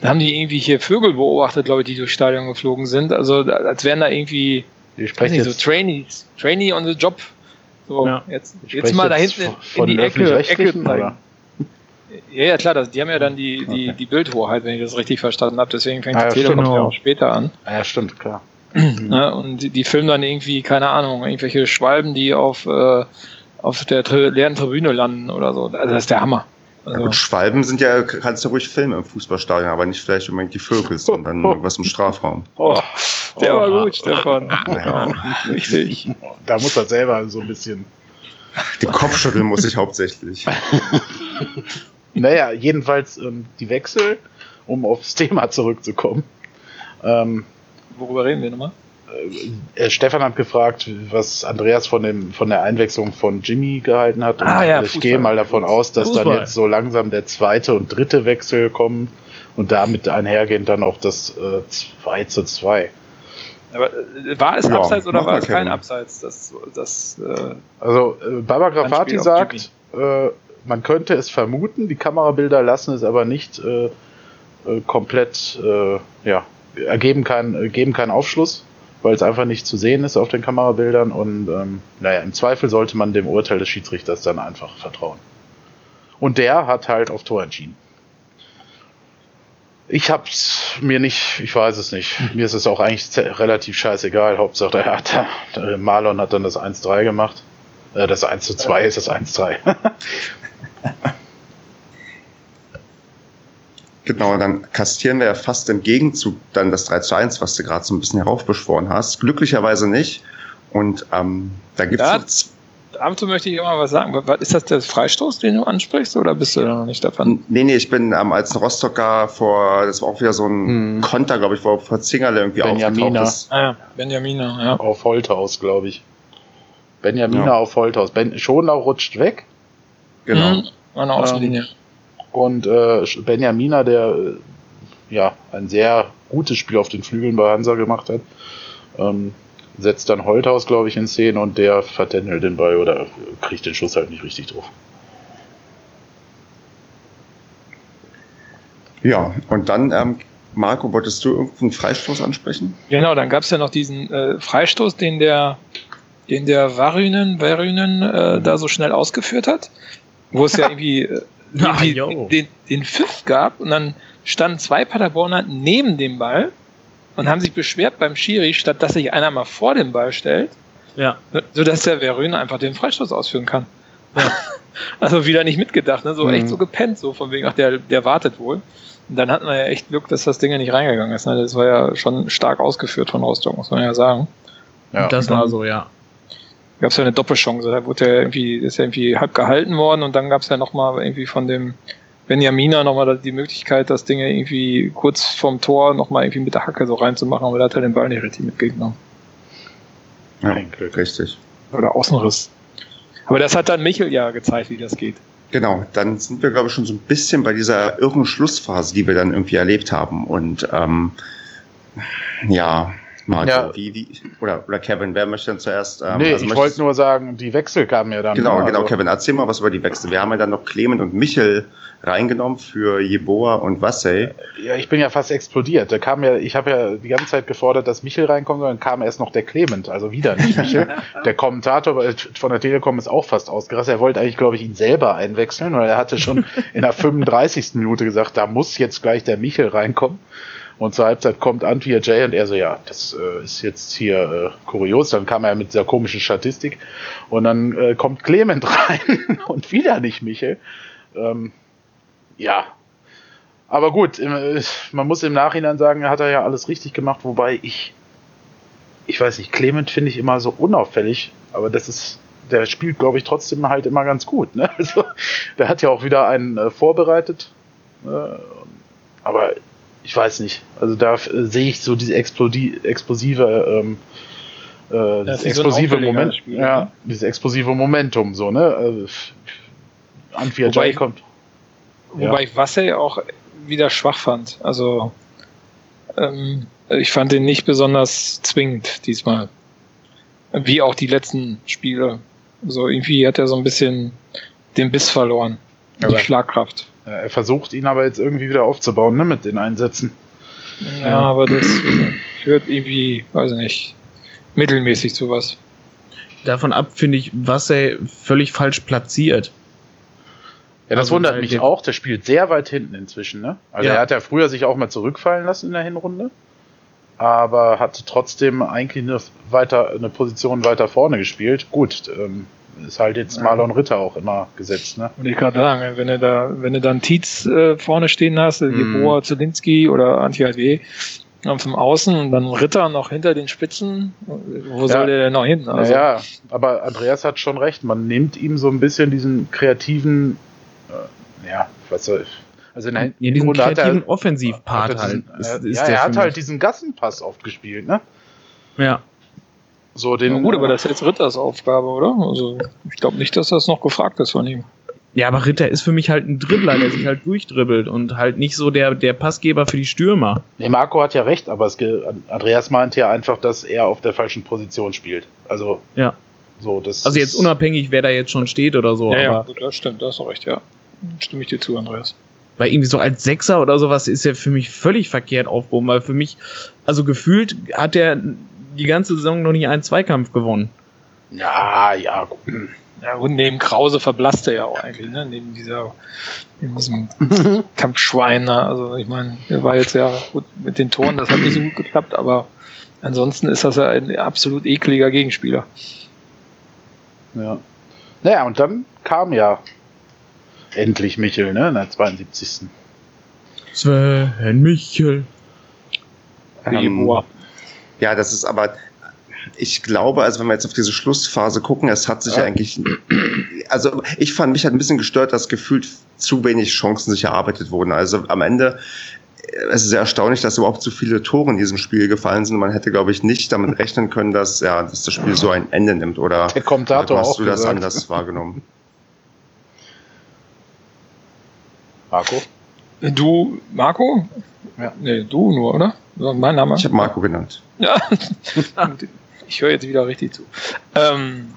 Da haben die irgendwie hier Vögel beobachtet, glaube ich, die durchs Stadion geflogen sind. Also als wären da irgendwie ich weiß nicht, so Trainees, Trainee on the Job so, ja. jetzt, jetzt mal da hinten in die Ecke, Ecke zeigen. Ja, ja, klar, das, die haben ja dann die, die, okay. die Bildhoheit, wenn ich das richtig verstanden habe. Deswegen fängt ah, die Telekom ja auch später an. Ah, ja, stimmt, klar. ja, und die, die, filmen dann irgendwie, keine Ahnung, irgendwelche Schwalben, die auf, äh, auf der tri leeren Tribüne landen oder so. Also das ist der Hammer. Also. Gut, Schwalben sind ja, kannst du ruhig filmen im Fußballstadion, aber nicht vielleicht unbedingt die Vögel, sondern irgendwas im Strafraum. Oh, der oh, war gut, Stefan. Ja, richtig. Da muss er selber so ein bisschen. Den Kopf schütteln muss ich hauptsächlich. naja, jedenfalls ähm, die Wechsel, um aufs Thema zurückzukommen. Ähm, Worüber reden wir nochmal? Äh, äh, Stefan hat gefragt, was Andreas von dem von der Einwechslung von Jimmy gehalten hat. Und ah, ja, ich gehe mal davon aus, dass Fußball. dann jetzt so langsam der zweite und dritte Wechsel kommen und damit einhergehend dann auch das äh, 2 zu 2. Aber äh, war es ja, Abseits oder war es kein Abseits? Das, das, äh, also äh, Baba Grafati sagt, äh, man könnte es vermuten, die Kamerabilder lassen es aber nicht äh, äh, komplett, äh, ja, ergeben keinen, geben keinen Aufschluss, weil es einfach nicht zu sehen ist auf den Kamerabildern und ähm, naja, im Zweifel sollte man dem Urteil des Schiedsrichters dann einfach vertrauen. Und der hat halt auf Tor entschieden. Ich hab's mir nicht, ich weiß es nicht. Mir ist es auch eigentlich relativ scheißegal. Hauptsache, er hat, der Marlon hat dann das 1-3 gemacht. Äh, das 1 zu 2 ist das 1-3. Genau, dann kastieren wir ja fast im Gegenzug dann das 3 zu 1, was du gerade so ein bisschen heraufbeschworen hast. Glücklicherweise nicht. Und ähm, da gibt es. Dazu möchte ich immer was sagen. Ist das der Freistoß, den du ansprichst, oder bist du da noch nicht davon? Nee, nee, ich bin ähm, als Rostocker vor, das war auch wieder so ein hm. Konter, glaube ich, wo vor Zingerle irgendwie Benjamina. aufgetaucht ist. Ah, ja. Benjamina, ja. Auf Holthaus, glaube ich. Benjamina ja. auf Holthaus. Ben Schoner rutscht weg. Genau. Mhm. Eine Außenlinie. Ähm, und äh, Benjamina, der äh, ja ein sehr gutes Spiel auf den Flügeln bei Hansa gemacht hat, ähm, setzt dann Holthaus, glaube ich, in Szene und der vertändelt den Ball oder kriegt den Schuss halt nicht richtig drauf. Ja, und dann, ähm, Marco, wolltest du irgendeinen Freistoß ansprechen? Genau, dann gab es ja noch diesen äh, Freistoß, den der, den der Varünen, Varünen äh, da so schnell ausgeführt hat, wo es ja irgendwie äh, Ach, den, den Pfiff gab und dann standen zwei Paderborner neben dem Ball und haben sich beschwert beim Schiri, statt dass sich einer mal vor den Ball stellt, ja. sodass der Verön einfach den Freistoß ausführen kann. Ja. also wieder nicht mitgedacht, ne? so mhm. echt so gepennt, so von wegen, ach, der, der wartet wohl. Und dann hatten wir ja echt Glück, dass das Ding ja nicht reingegangen ist. Ne? Das war ja schon stark ausgeführt von Rostock, muss man ja sagen. Ja, das war so, ja gab es ja eine Doppelchance. Da wurde ja irgendwie, ist ja irgendwie halb gehalten worden und dann gab es ja nochmal irgendwie von dem Benjamina nochmal die Möglichkeit, das Ding irgendwie kurz vom Tor nochmal irgendwie mit der Hacke so reinzumachen, aber da hat er den Ball nicht richtig mitgenommen. Ja, richtig. Oder Außenriss. Aber das hat dann Michel ja gezeigt, wie das geht. Genau, dann sind wir, glaube ich, schon so ein bisschen bei dieser irren Schlussphase, die wir dann irgendwie erlebt haben. Und ähm, ja, Marco, ja. wie, wie, oder, oder Kevin, wer möchte denn zuerst? Ähm, nee, also ich wollte nur sagen, die Wechsel kamen ja dann. Genau, genau, also. Kevin, erzähl mal was über die Wechsel. Wir haben ja dann noch Clement und Michel reingenommen für Jeboa und Wassey. Ja, ich bin ja fast explodiert. Da kam ja, ich habe ja die ganze Zeit gefordert, dass Michel reinkommt, dann kam erst noch der Clement, also wieder nicht Michel. der Kommentator von der Telekom ist auch fast ausgerastet. Er wollte eigentlich, glaube ich, ihn selber einwechseln, weil er hatte schon in der 35. Minute gesagt, da muss jetzt gleich der Michel reinkommen. Und zur Halbzeit kommt Antwia Jay und er so, ja, das äh, ist jetzt hier äh, kurios. Dann kam er mit dieser komischen Statistik. Und dann äh, kommt Clement rein und wieder nicht Michel. Ähm, ja. Aber gut, äh, man muss im Nachhinein sagen, hat er ja alles richtig gemacht, wobei ich, ich weiß nicht, Clement finde ich immer so unauffällig, aber das ist, der spielt, glaube ich, trotzdem halt immer ganz gut. Ne? Also, der hat ja auch wieder einen äh, vorbereitet. Äh, aber ich weiß nicht. Also da äh, sehe ich so diese Explodi explosive, ähm, äh, das explosive so Moment, Spiel, ja, ne? dieses explosive Momentum, so, ne? Äh, Anfia Jay kommt. Wobei ja. ich Wassey auch wieder schwach fand. Also ähm, ich fand ihn nicht besonders zwingend diesmal. Wie auch die letzten Spiele. So irgendwie hat er so ein bisschen den Biss verloren. Die Schlagkraft. Er versucht ihn aber jetzt irgendwie wieder aufzubauen, ne, mit den Einsätzen. Ja, aber das führt irgendwie, weiß ich nicht, mittelmäßig zu was. Davon ab finde ich, was er völlig falsch platziert. Ja, das also, wundert mich auch. Der spielt sehr weit hinten inzwischen, ne? Also ja. er hat ja früher sich auch mal zurückfallen lassen in der Hinrunde, aber hat trotzdem eigentlich eine weiter eine Position weiter vorne gespielt. Gut, ähm, ist halt jetzt Marlon Ritter auch immer gesetzt, ne? Und ich kann sagen, wenn du da, wenn du dann Tietz äh, vorne stehen hast, mm. Jeboa Zelinski oder Antje W. vom Außen und dann Ritter noch hinter den Spitzen, wo ja. soll der denn noch hin? Also, ja, aber Andreas hat schon recht, man nimmt ihm so ein bisschen diesen kreativen, äh, ja, was soll ich, also in, der ja, diesen kreativen er, Offensivpart halt. Ist, ist ja, er hat halt diesen Gassenpass oft gespielt, ne? Ja. So den, ja, gut, aber das ist jetzt Ritters Aufgabe, oder? Also ich glaube nicht, dass das noch gefragt ist von ihm. Ja, aber Ritter ist für mich halt ein Dribbler, der sich halt durchdribbelt und halt nicht so der, der Passgeber für die Stürmer. Nee, Marco hat ja recht, aber es, Andreas meint ja einfach, dass er auf der falschen Position spielt. Also, ja. so, das Also jetzt unabhängig, wer da jetzt schon steht oder so. Ja, aber ja, das stimmt, das ist recht, ja. Stimme ich dir zu, Andreas. Weil irgendwie so als Sechser oder sowas ist er für mich völlig verkehrt aufgehoben, weil für mich, also gefühlt hat er die ganze Saison noch nicht einen Zweikampf gewonnen. Ja, ja, ja, und neben Krause verblasst er ja auch eigentlich, ne? Neben dieser, neben diesem Kampfschwein. Also ich meine, er war jetzt ja gut mit den Toren, das hat nicht so gut geklappt, aber ansonsten ist das ja ein absolut ekliger Gegenspieler. Ja. Naja, und dann kam ja endlich Michel, ne? In der 72. Sven Michel. Ähm, ja, das ist aber, ich glaube, also wenn wir jetzt auf diese Schlussphase gucken, es hat sich ja. eigentlich, also ich fand mich hat ein bisschen gestört, dass gefühlt zu wenig Chancen sich erarbeitet wurden. Also am Ende es ist sehr erstaunlich, dass überhaupt so viele Tore in diesem Spiel gefallen sind. Man hätte, glaube ich, nicht damit rechnen können, dass, ja, dass das Spiel so ein Ende nimmt. Oder Der Kommentator hast du das gesagt. anders wahrgenommen? Marco? Du, Marco? Ja. Nee, du nur, oder? Mein Name? Ich habe Marco genannt. Ja. ich höre jetzt wieder richtig zu. Ähm,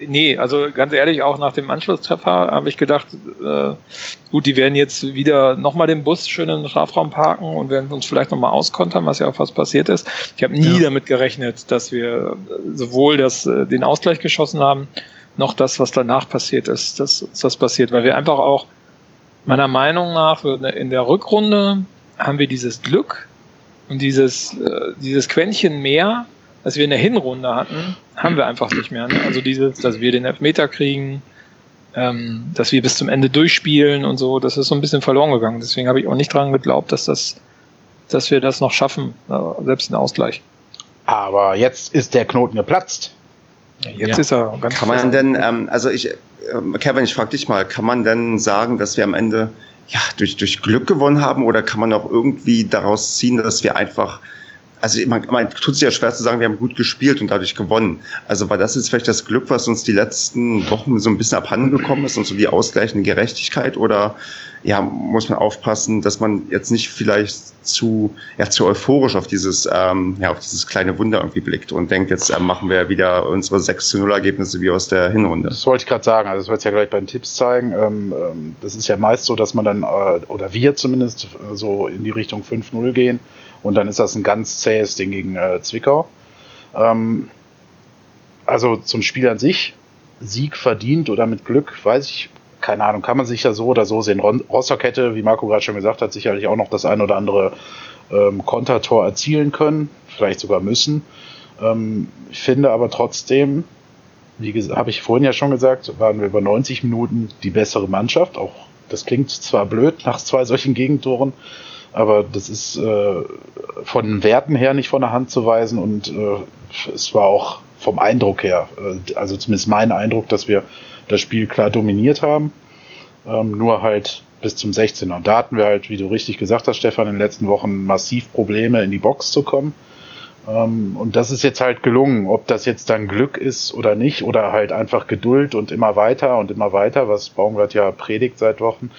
nee, also ganz ehrlich, auch nach dem Anschlusstreffer habe ich gedacht, äh, gut, die werden jetzt wieder nochmal den Bus schön in den Strafraum parken und werden uns vielleicht nochmal auskontern, was ja auch fast passiert ist. Ich habe nie ja. damit gerechnet, dass wir sowohl das, äh, den Ausgleich geschossen haben, noch das, was danach passiert ist, dass das passiert, weil wir einfach auch meiner Meinung nach in der Rückrunde haben wir dieses Glück und dieses, äh, dieses Quäntchen mehr, als wir in der Hinrunde hatten, haben wir einfach nicht mehr. Ne? Also dieses, dass wir den Elfmeter kriegen, ähm, dass wir bis zum Ende durchspielen und so, das ist so ein bisschen verloren gegangen. Deswegen habe ich auch nicht dran geglaubt, dass das, dass wir das noch schaffen, äh, selbst ein Ausgleich. Aber jetzt ist der Knoten geplatzt. Jetzt ja. ist er ganz Kann man denn, ähm, also ich, äh, Kevin, ich frage dich mal, kann man denn sagen, dass wir am Ende ja, durch, durch Glück gewonnen haben oder kann man auch irgendwie daraus ziehen, dass wir einfach also man, man tut sich ja schwer zu sagen, wir haben gut gespielt und dadurch gewonnen. Also war das jetzt vielleicht das Glück, was uns die letzten Wochen so ein bisschen abhanden gekommen ist und so die ausgleichende Gerechtigkeit oder ja, muss man aufpassen, dass man jetzt nicht vielleicht zu, ja, zu euphorisch auf dieses, ähm, ja, auf dieses kleine Wunder irgendwie blickt und denkt, jetzt äh, machen wir wieder unsere 6 zu 0 Ergebnisse wie aus der Hinrunde. Das wollte ich gerade sagen, also das wird ja gleich bei den Tipps zeigen. Ähm, ähm, das ist ja meist so, dass man dann, äh, oder wir zumindest, äh, so in die Richtung 5-0 gehen und dann ist das ein ganz zähes Ding gegen äh, Zwickau. Ähm, also zum Spiel an sich, Sieg verdient oder mit Glück, weiß ich keine Ahnung, kann man sich ja so oder so sehen. Rostock hätte, wie Marco gerade schon gesagt hat, sicherlich auch noch das ein oder andere ähm, Kontertor erzielen können, vielleicht sogar müssen. Ähm, ich finde aber trotzdem, wie habe ich vorhin ja schon gesagt, waren wir über 90 Minuten die bessere Mannschaft. Auch das klingt zwar blöd nach zwei solchen Gegentoren, aber das ist äh, von Werten her nicht von der Hand zu weisen und äh, es war auch vom Eindruck her, äh, also zumindest mein Eindruck, dass wir das Spiel klar dominiert haben. Ähm, nur halt bis zum 16er. Und da hatten wir halt, wie du richtig gesagt hast, Stefan, in den letzten Wochen massiv Probleme, in die Box zu kommen. Ähm, und das ist jetzt halt gelungen. Ob das jetzt dann Glück ist oder nicht, oder halt einfach Geduld und immer weiter und immer weiter, was Baumgart ja predigt seit Wochen.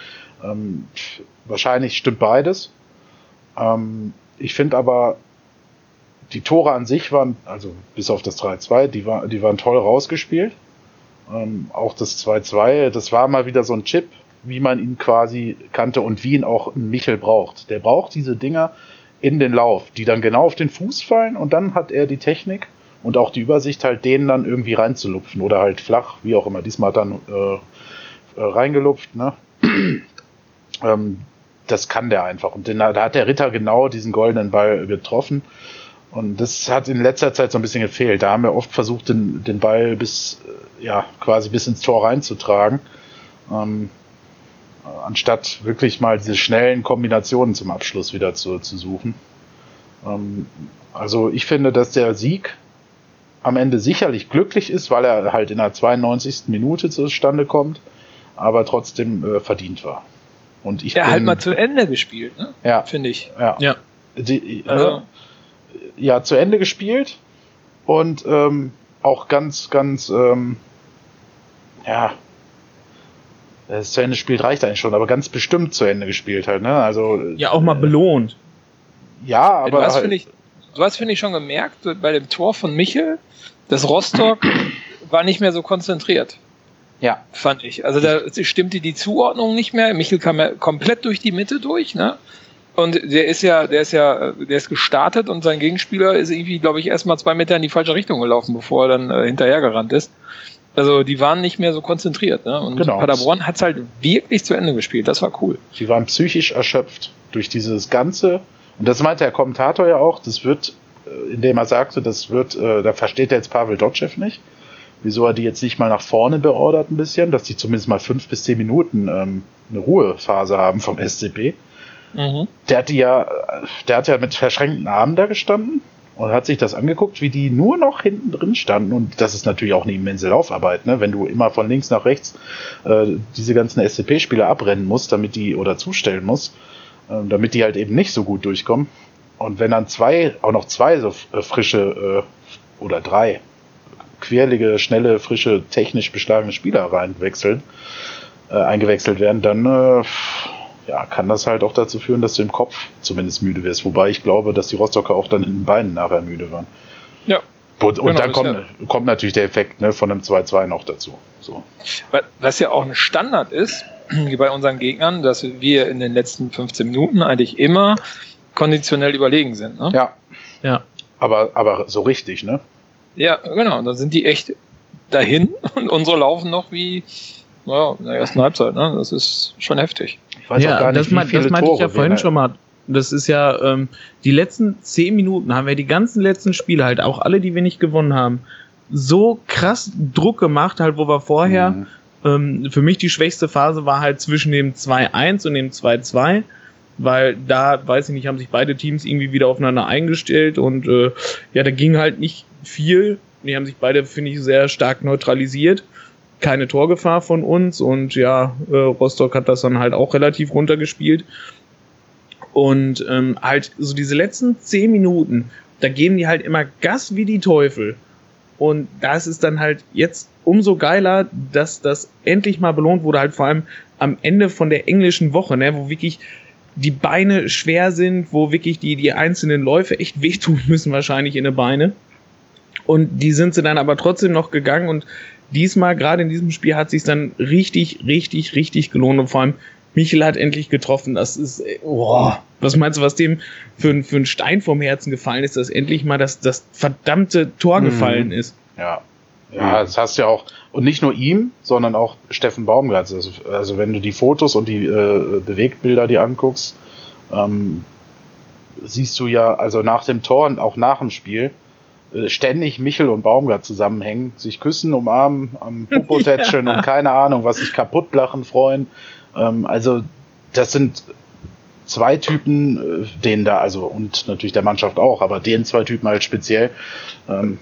Ähm, wahrscheinlich stimmt beides. Ähm, ich finde aber, die Tore an sich waren, also bis auf das 3-2, die, war, die waren toll rausgespielt. Ähm, auch das 2-2, das war mal wieder so ein Chip, wie man ihn quasi kannte und wie ihn auch Michel braucht. Der braucht diese Dinger in den Lauf, die dann genau auf den Fuß fallen und dann hat er die Technik und auch die Übersicht, halt denen dann irgendwie reinzulupfen oder halt flach, wie auch immer. Diesmal dann äh, äh, reingelupft, ne? ähm, das kann der einfach. Und den, da hat der Ritter genau diesen goldenen Ball getroffen. Und das hat in letzter Zeit so ein bisschen gefehlt. Da haben wir oft versucht, den, den Ball bis, äh, ja, quasi bis ins Tor reinzutragen. Ähm, anstatt wirklich mal diese schnellen Kombinationen zum Abschluss wieder zu, zu suchen. Ähm, also ich finde, dass der Sieg am Ende sicherlich glücklich ist, weil er halt in der 92. Minute zustande kommt, aber trotzdem äh, verdient war. Und ich ja, halt mal zu Ende gespielt, ne? Ja. Finde ich. Ja. ja. Die, also. ja, zu Ende gespielt und ähm, auch ganz, ganz, ähm, ja, es zu Ende spielt, reicht eigentlich schon, aber ganz bestimmt zu Ende gespielt halt, ne? Also. Ja, auch mal belohnt. Ja, aber. Du hast, halt, finde ich, du hast, finde ich, schon gemerkt, bei dem Tor von Michel, dass Rostock war nicht mehr so konzentriert. Ja. Fand ich. Also da stimmte die Zuordnung nicht mehr. Michel kam ja komplett durch die Mitte durch, ne? Und der ist ja, der ist ja, der ist gestartet und sein Gegenspieler ist irgendwie, glaube ich, erstmal zwei Meter in die falsche Richtung gelaufen, bevor er dann äh, hinterhergerannt ist. Also die waren nicht mehr so konzentriert. Ne? Und genau. Paderborn hat es halt wirklich zu Ende gespielt. Das war cool. Sie waren psychisch erschöpft durch dieses Ganze. Und das meinte der Kommentator ja auch, das wird, äh, indem er sagte, das wird, äh, da versteht er jetzt Pavel Dotschew nicht, wieso er die jetzt nicht mal nach vorne beordert ein bisschen, dass die zumindest mal fünf bis zehn Minuten ähm, eine Ruhephase haben vom SCP. Mhm. Der hat die ja, der hat ja mit verschränkten Armen da gestanden und hat sich das angeguckt, wie die nur noch hinten drin standen. Und das ist natürlich auch eine immense Laufarbeit, ne? wenn du immer von links nach rechts äh, diese ganzen SCP-Spieler abrennen musst, damit die oder zustellen musst, äh, damit die halt eben nicht so gut durchkommen. Und wenn dann zwei, auch noch zwei so äh, frische äh, oder drei querlige, schnelle, frische, technisch beschlagene Spieler reinwechseln, äh, eingewechselt werden, dann äh, ja, kann das halt auch dazu führen, dass du im Kopf zumindest müde wirst. Wobei ich glaube, dass die Rostocker auch dann in den Beinen nachher müde waren. Ja. Und, und genau, dann kommt, ja. kommt natürlich der Effekt ne, von einem 2-2 noch dazu. So. Was ja auch ein Standard ist, wie bei unseren Gegnern, dass wir in den letzten 15 Minuten eigentlich immer konditionell überlegen sind. Ne? Ja. Ja. Aber, aber so richtig, ne? Ja, genau. Dann sind die echt dahin und unsere laufen noch wie ja, in der ersten Halbzeit. Ne? Das ist schon heftig weiß ja, auch gar nicht, das, wie viele das meinte Tore ich ja vorhin schon mal. Das ist ja, ähm, die letzten zehn Minuten haben wir die ganzen letzten Spiele halt, auch alle, die wir nicht gewonnen haben, so krass Druck gemacht, halt, wo wir vorher, mhm. ähm, für mich die schwächste Phase war halt zwischen dem 2-1 und dem 2-2 weil da, weiß ich nicht, haben sich beide Teams irgendwie wieder aufeinander eingestellt und äh, ja, da ging halt nicht viel. Die haben sich beide, finde ich, sehr stark neutralisiert keine Torgefahr von uns und ja, äh, Rostock hat das dann halt auch relativ runtergespielt. Und ähm, halt so diese letzten zehn Minuten, da geben die halt immer Gas wie die Teufel. Und das ist dann halt jetzt umso geiler, dass das endlich mal belohnt wurde, halt vor allem am Ende von der englischen Woche, ne, wo wirklich die Beine schwer sind, wo wirklich die, die einzelnen Läufe echt wehtun müssen, wahrscheinlich in den Beine. Und die sind sie dann aber trotzdem noch gegangen und diesmal, gerade in diesem Spiel, hat sich dann richtig, richtig, richtig gelohnt und vor allem Michel hat endlich getroffen. Das ist, oh, was meinst du, was dem für, für ein Stein vom Herzen gefallen ist, dass endlich mal das, das verdammte Tor mhm. gefallen ist. Ja. Ja, das hast du ja auch, und nicht nur ihm, sondern auch Steffen Baumgart. Also, also wenn du die Fotos und die äh, Bewegtbilder dir anguckst, ähm, siehst du ja, also nach dem Tor und auch nach dem Spiel, äh, ständig Michel und Baumgart zusammenhängen, sich küssen, umarmen, am Popo tätscheln ja. und keine Ahnung, was sich kaputt lachen freuen. Ähm, also das sind zwei Typen, äh, denen da, also und natürlich der Mannschaft auch, aber den zwei Typen halt speziell, ähm,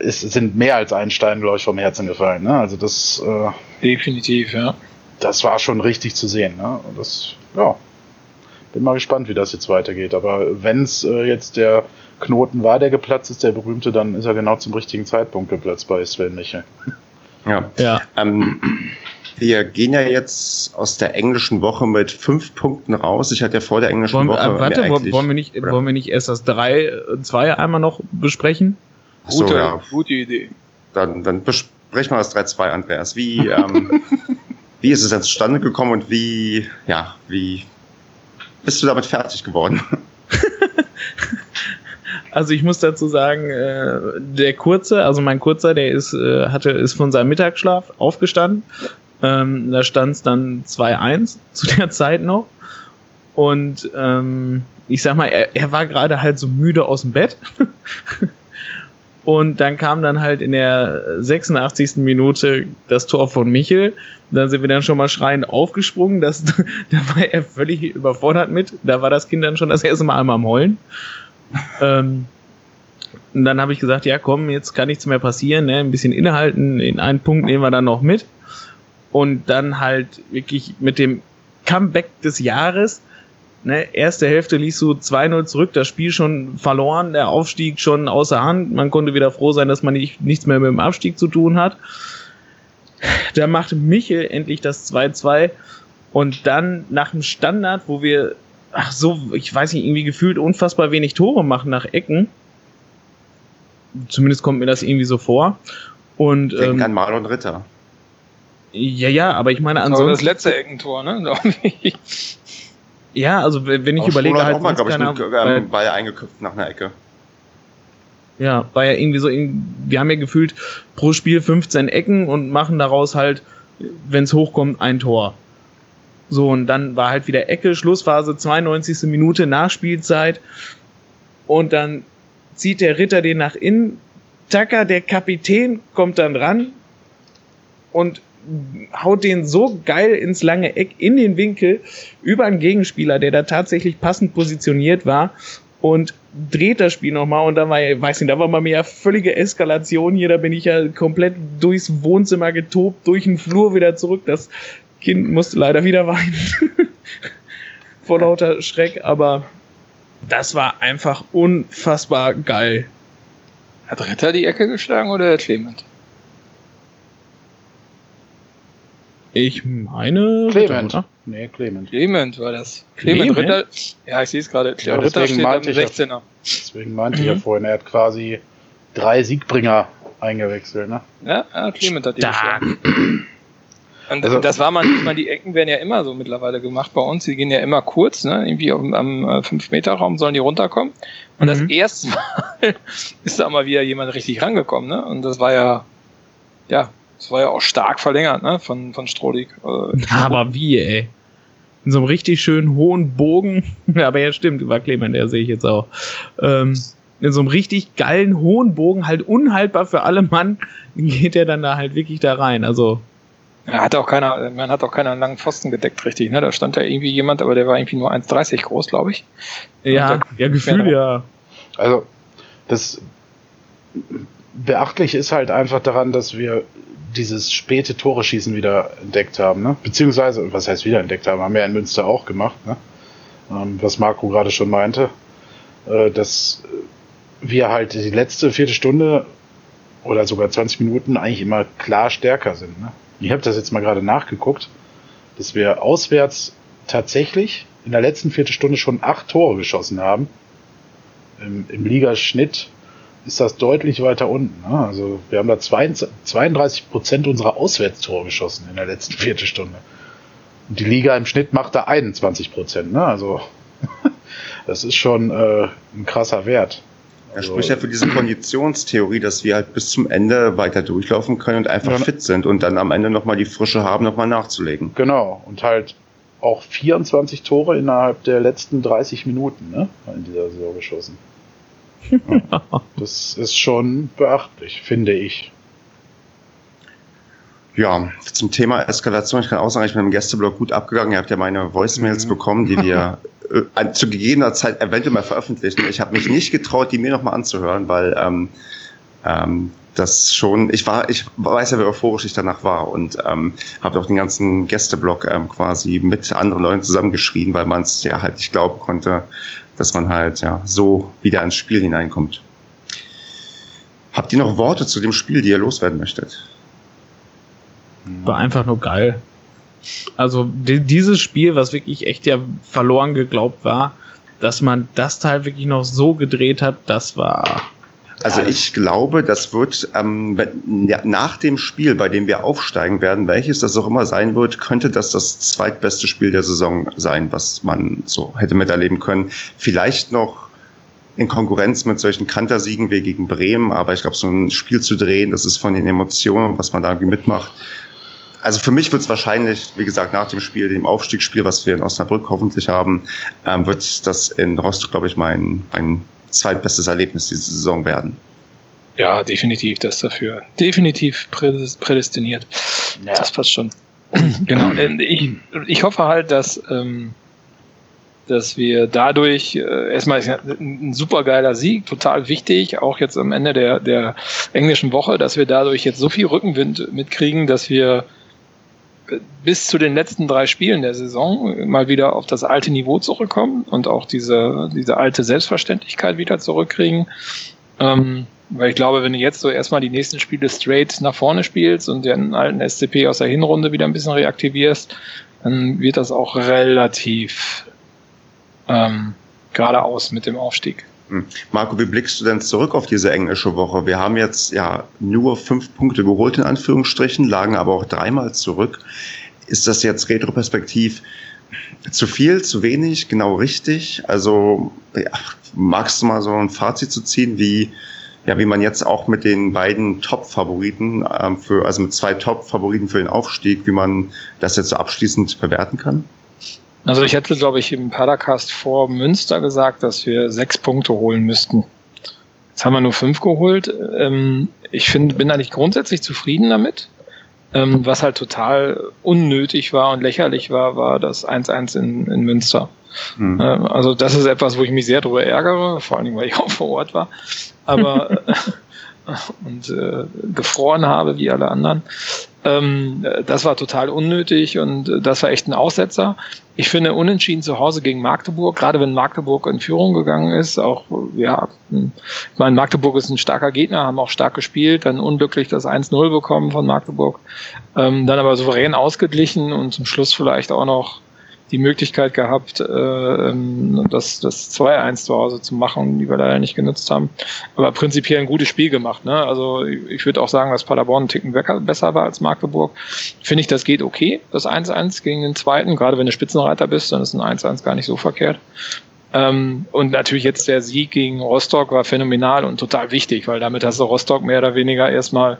ist, sind mehr als ein Stein, glaube ich, vom Herzen gefallen. Ne? Also das äh, definitiv, ja. Das war schon richtig zu sehen. Ne? Das, ja, bin mal gespannt, wie das jetzt weitergeht. Aber wenn es äh, jetzt der Knoten war, der geplatzt ist, der berühmte, dann ist er genau zum richtigen Zeitpunkt geplatzt bei Sven Michel. Ja. ja. Ähm, wir gehen ja jetzt aus der englischen Woche mit fünf Punkten raus. Ich hatte ja vor der englischen wollen, Woche. Äh, warte, wollen wir, nicht, wollen wir nicht erst das 3, 2 einmal noch besprechen? Gute, so, ja. gute Idee. Dann, dann besprechen wir das 3-2, Andreas. Wie, ähm, wie ist es jetzt zustande gekommen und wie, ja, wie bist du damit fertig geworden? Also ich muss dazu sagen, äh, der Kurze, also mein Kurzer, der ist, äh, hatte, ist von seinem Mittagsschlaf aufgestanden. Ähm, da stand es dann 2-1 zu der Zeit noch. Und ähm, ich sag mal, er, er war gerade halt so müde aus dem Bett. Und dann kam dann halt in der 86. Minute das Tor von Michel. Dann sind wir dann schon mal schreiend aufgesprungen. Das, da war er völlig überfordert mit. Da war das Kind dann schon das erste Mal einmal am Heulen. Ähm, und dann habe ich gesagt, ja komm, jetzt kann nichts mehr passieren. Ne? Ein bisschen innehalten. In einen Punkt nehmen wir dann noch mit. Und dann halt wirklich mit dem Comeback des Jahres ne, erste Hälfte liest du 2-0 zurück, das Spiel schon verloren, der Aufstieg schon außer Hand. Man konnte wieder froh sein, dass man nicht, nichts mehr mit dem Abstieg zu tun hat. da macht Michel endlich das 2-2 und dann nach dem Standard, wo wir, ach so, ich weiß nicht, irgendwie gefühlt unfassbar wenig Tore machen nach Ecken. Zumindest kommt mir das irgendwie so vor. Und, Denken ähm, an Marlon Ritter. Ja, ja, aber ich meine ansonsten. Aber das letzte Eckentor, ne? ja, also wenn ich überlege halt. Auch mal, ich, mit, ähm, war ja eingeköpft nach einer Ecke. Ja, war ja irgendwie so, wir haben ja gefühlt pro Spiel 15 Ecken und machen daraus halt, wenn es hochkommt, ein Tor. So, und dann war halt wieder Ecke, Schlussphase, 92. Minute, Nachspielzeit. Und dann zieht der Ritter den nach innen. Tacker, der Kapitän, kommt dann ran und haut den so geil ins lange Eck in den Winkel über einen Gegenspieler, der da tatsächlich passend positioniert war und dreht das Spiel nochmal und da war weiß nicht, da war mal mehr völlige Eskalation hier, da bin ich ja komplett durchs Wohnzimmer getobt, durch den Flur wieder zurück. Das Kind musste leider wieder weinen. Vor lauter Schreck, aber das war einfach unfassbar geil. Hat Ritter die Ecke geschlagen oder der Clement? Ich meine. Clement. Ritter, nee, Clement. Clement war das. Clement, Clement? Ritter. Ja, ich sehe es gerade. Ja, Ritter steht am 16er. Ja, deswegen meinte mhm. ich ja mhm. vorhin, er hat quasi drei Siegbringer eingewechselt, ne? Ja, ja Clement hat die geschlagen. Und also, das war man, ich meine, die Ecken werden ja immer so mittlerweile gemacht bei uns. Die gehen ja immer kurz, ne? Irgendwie am, am 5-Meter-Raum sollen die runterkommen. Und mhm. das erste Mal ist da mal wieder jemand richtig rangekommen, ne? Und das war ja, ja, das war ja auch stark verlängert, ne, von, von Strohlig. Äh, aber wie, ey? In so einem richtig schönen hohen Bogen. aber ja, stimmt, war Clement, der sehe ich jetzt auch. Ähm, in so einem richtig geilen hohen Bogen, halt unhaltbar für alle Mann, geht er dann da halt wirklich da rein. Also. Ja, hat auch keiner, man hat auch keinen langen Pfosten gedeckt, richtig, ne? Da stand da irgendwie jemand, aber der war irgendwie nur 1,30 groß, glaube ich. Ja, ja, Gefühl, ja. Also, das beachtlich ist halt einfach daran, dass wir dieses späte Tore schießen wieder entdeckt haben, ne? Beziehungsweise, was heißt wieder entdeckt haben, haben wir ja in Münster auch gemacht, ne? Ähm, was Marco gerade schon meinte, äh, dass wir halt die letzte vierte Stunde oder sogar 20 Minuten eigentlich immer klar stärker sind. Ne? Ich habe das jetzt mal gerade nachgeguckt, dass wir auswärts tatsächlich in der letzten vierte Stunde schon acht Tore geschossen haben. Im, im Ligaschnitt ist das deutlich weiter unten. Ne? Also wir haben da 32 Prozent unserer Auswärtstore geschossen in der letzten Viertelstunde. Und die Liga im Schnitt macht da 21 Prozent. Ne? Also das ist schon äh, ein krasser Wert. Er also, spricht ja für diese Konditionstheorie, dass wir halt bis zum Ende weiter durchlaufen können und einfach ja. fit sind und dann am Ende nochmal die Frische haben, nochmal nachzulegen. Genau. Und halt auch 24 Tore innerhalb der letzten 30 Minuten ne? in dieser Saison geschossen. das ist schon beachtlich, finde ich. Ja, zum Thema Eskalation, ich kann auch sagen, ich bin im Gästeblog gut abgegangen. Ihr habt ja meine Voicemails mhm. bekommen, die wir äh, zu gegebener Zeit eventuell mal veröffentlichen. Ich habe mich nicht getraut, die mir nochmal anzuhören, weil ähm, ähm, das schon, ich war, ich weiß ja, wie euphorisch ich danach war und ähm, habe auch den ganzen Gästeblog ähm, quasi mit anderen Leuten zusammengeschrieben, weil man es ja halt nicht glauben konnte, dass man halt ja so wieder ins Spiel hineinkommt. Habt ihr noch Worte zu dem Spiel, die ihr loswerden möchtet? War einfach nur geil. Also die, dieses Spiel, was wirklich echt ja verloren geglaubt war, dass man das Teil wirklich noch so gedreht hat, das war also ich glaube, das wird ähm, nach dem Spiel, bei dem wir aufsteigen werden, welches das auch immer sein wird, könnte das das zweitbeste Spiel der Saison sein, was man so hätte miterleben können. Vielleicht noch in Konkurrenz mit solchen Kantersiegen wie gegen Bremen, aber ich glaube, so ein Spiel zu drehen, das ist von den Emotionen, was man da irgendwie mitmacht. Also für mich wird es wahrscheinlich, wie gesagt, nach dem Spiel, dem Aufstiegsspiel, was wir in Osnabrück hoffentlich haben, ähm, wird das in Rostock, glaube ich, mein, mein zweitbestes Erlebnis diese Saison werden. Ja, definitiv, das dafür. Definitiv prädestiniert. Ja. Das passt schon. genau. Äh, ich, ich hoffe halt, dass, ähm, dass wir dadurch äh, erstmal ein super geiler Sieg, total wichtig, auch jetzt am Ende der, der englischen Woche, dass wir dadurch jetzt so viel Rückenwind mitkriegen, dass wir bis zu den letzten drei Spielen der Saison mal wieder auf das alte Niveau zurückkommen und auch diese, diese alte Selbstverständlichkeit wieder zurückkriegen. Ähm, Weil ich glaube, wenn du jetzt so erstmal die nächsten Spiele straight nach vorne spielst und den alten SCP aus der Hinrunde wieder ein bisschen reaktivierst, dann wird das auch relativ ähm, geradeaus mit dem Aufstieg. Marco, wie blickst du denn zurück auf diese englische Woche? Wir haben jetzt ja nur fünf Punkte geholt, in Anführungsstrichen, lagen aber auch dreimal zurück. Ist das jetzt retroperspektiv zu viel, zu wenig, genau richtig? Also ja, magst du mal so ein Fazit zu ziehen, wie, ja, wie man jetzt auch mit den beiden Top-Favoriten, ähm, für, also mit zwei Top-Favoriten für den Aufstieg, wie man das jetzt so abschließend bewerten kann? Also ich hätte, glaube ich, im Padercast vor Münster gesagt, dass wir sechs Punkte holen müssten. Jetzt haben wir nur fünf geholt. Ähm, ich finde, bin eigentlich grundsätzlich zufrieden damit. Ähm, was halt total unnötig war und lächerlich war, war das 1-1 in, in Münster. Mhm. also das ist etwas, wo ich mich sehr darüber ärgere, vor allem, weil ich auch vor Ort war. Aber und äh, gefroren habe wie alle anderen. Ähm, das war total unnötig und das war echt ein Aussetzer. Ich finde unentschieden zu Hause gegen Magdeburg, gerade wenn Magdeburg in Führung gegangen ist, auch, ja, ich meine, Magdeburg ist ein starker Gegner, haben auch stark gespielt, dann unglücklich das 1-0 bekommen von Magdeburg, ähm, dann aber souverän ausgeglichen und zum Schluss vielleicht auch noch die Möglichkeit gehabt, äh, ähm, das, das 2-1 zu Hause zu machen, die wir leider nicht genutzt haben. Aber prinzipiell ein gutes Spiel gemacht. Ne? Also ich würde auch sagen, dass Paderborn einen Ticken besser war als Magdeburg. Finde ich, das geht okay, das 1-1 gegen den zweiten. Gerade wenn du Spitzenreiter bist, dann ist ein 1-1 gar nicht so verkehrt. Ähm, und natürlich jetzt der Sieg gegen Rostock war phänomenal und total wichtig, weil damit hast du Rostock mehr oder weniger erstmal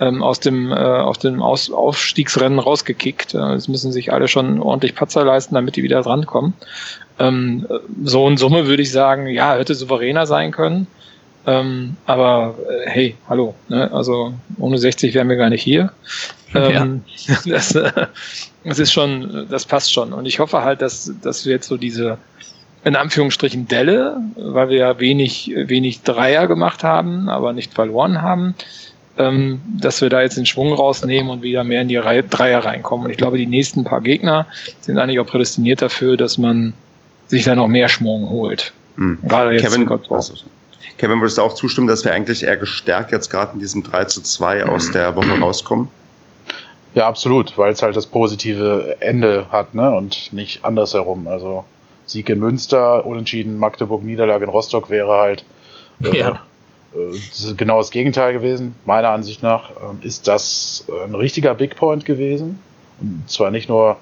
ähm, aus dem, äh, aus dem aus Aufstiegsrennen rausgekickt. Äh, jetzt müssen sich alle schon ordentlich Patzer leisten, damit die wieder drankommen. Ähm, so in Summe würde ich sagen, ja, hätte souveräner sein können. Ähm, aber äh, hey, hallo, ne? also ohne 60 wären wir gar nicht hier. Ähm, ja. das, äh, das ist schon, das passt schon. Und ich hoffe halt, dass, dass wir jetzt so diese in Anführungsstrichen Delle, weil wir ja wenig, wenig Dreier gemacht haben, aber nicht verloren haben, ähm, dass wir da jetzt den Schwung rausnehmen und wieder mehr in die Reihe, Dreier reinkommen. Und ich glaube, die nächsten paar Gegner sind eigentlich auch prädestiniert dafür, dass man sich da noch mehr Schwung holt. Mhm. Gerade jetzt Kevin, also, Kevin, würdest du auch zustimmen, dass wir eigentlich eher gestärkt jetzt gerade in diesem 3 zu 2 aus der Woche rauskommen? Ja, absolut, weil es halt das positive Ende hat, ne? Und nicht andersherum. Also Sieg in Münster, Unentschieden, Magdeburg, Niederlage in Rostock wäre halt äh, ja genau das Gegenteil gewesen. Meiner Ansicht nach ähm, ist das ein richtiger Big Point gewesen. Und zwar nicht nur,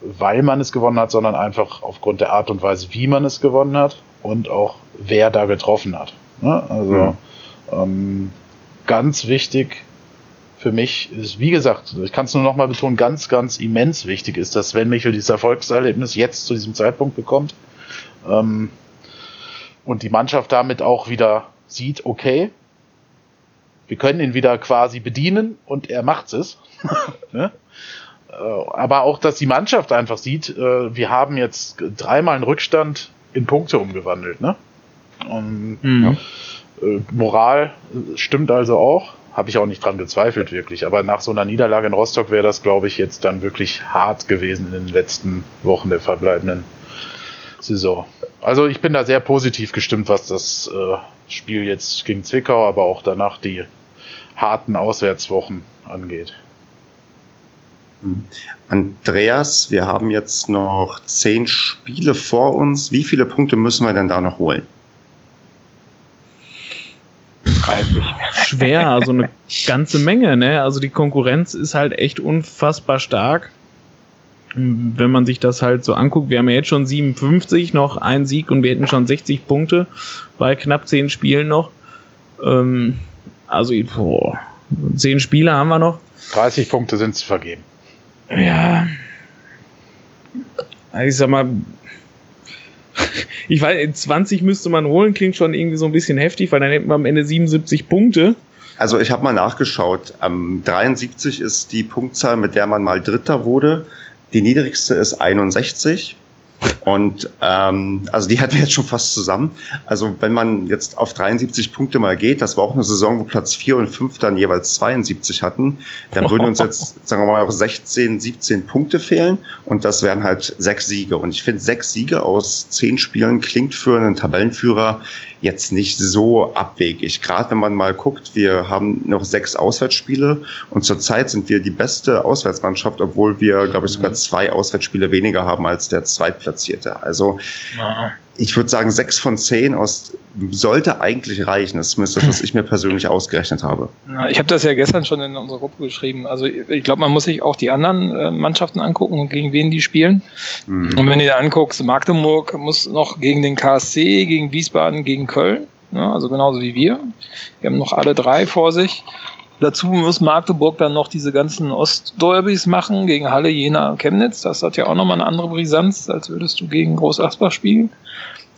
weil man es gewonnen hat, sondern einfach aufgrund der Art und Weise, wie man es gewonnen hat und auch wer da getroffen hat. Ne? Also mhm. ganz wichtig für mich ist, wie gesagt, ich kann es nur noch mal betonen, ganz, ganz immens wichtig ist, dass Sven Michel dieses Erfolgserlebnis jetzt zu diesem Zeitpunkt bekommt ähm, und die Mannschaft damit auch wieder sieht, okay, wir können ihn wieder quasi bedienen und er macht es. ne? Äh, aber auch, dass die Mannschaft einfach sieht, äh, wir haben jetzt dreimal einen Rückstand in Punkte umgewandelt. Ne? Und mhm. Äh, Moral stimmt also auch. Habe ich auch nicht dran gezweifelt, wirklich. Aber nach so einer Niederlage in Rostock wäre das, glaube ich, jetzt dann wirklich hart gewesen in den letzten Wochen der verbleibenden Saison. Also ich bin da sehr positiv gestimmt, was das äh, Spiel jetzt gegen Zwickau, aber auch danach die harten Auswärtswochen angeht. Hm. Andreas, wir haben jetzt noch zehn Spiele vor uns. Wie viele Punkte müssen wir denn da noch holen? Schwer, also eine ganze Menge, ne? Also die Konkurrenz ist halt echt unfassbar stark wenn man sich das halt so anguckt, wir haben ja jetzt schon 57, noch ein Sieg und wir hätten schon 60 Punkte bei knapp 10 Spielen noch. Ähm, also, boah, 10 Spiele haben wir noch. 30 Punkte sind zu vergeben. Ja. Also ich sag mal, ich weiß, 20 müsste man holen, klingt schon irgendwie so ein bisschen heftig, weil dann hätten wir am Ende 77 Punkte. Also ich habe mal nachgeschaut. Ähm, 73 ist die Punktzahl, mit der man mal Dritter wurde. Die niedrigste ist 61. Und ähm, also die hatten wir jetzt schon fast zusammen. Also wenn man jetzt auf 73 Punkte mal geht, das war auch eine Saison, wo Platz 4 und 5 dann jeweils 72 hatten, dann würden uns jetzt, sagen wir mal, auch 16, 17 Punkte fehlen und das wären halt sechs Siege. Und ich finde, sechs Siege aus zehn Spielen klingt für einen Tabellenführer jetzt nicht so abwegig. Gerade wenn man mal guckt, wir haben noch sechs Auswärtsspiele und zurzeit sind wir die beste Auswärtsmannschaft, obwohl wir, glaube ich, sogar mhm. zwei Auswärtsspiele weniger haben als der Zweitplatzierte. Also ich würde sagen, sechs von zehn aus sollte eigentlich reichen. Das ist zumindest das, was ich mir persönlich ausgerechnet habe. Ich habe das ja gestern schon in unserer Gruppe geschrieben. Also ich glaube, man muss sich auch die anderen äh, Mannschaften angucken und gegen wen die spielen. Mhm. Und wenn du dir anguckst, Magdeburg muss noch gegen den KSC, gegen Wiesbaden, gegen Köln. Ja, also genauso wie wir. Wir haben noch alle drei vor sich. Dazu muss Magdeburg dann noch diese ganzen Ostderbys machen gegen Halle, Jena, Chemnitz. Das hat ja auch nochmal eine andere Brisanz, als würdest du gegen Groß Asbach spielen.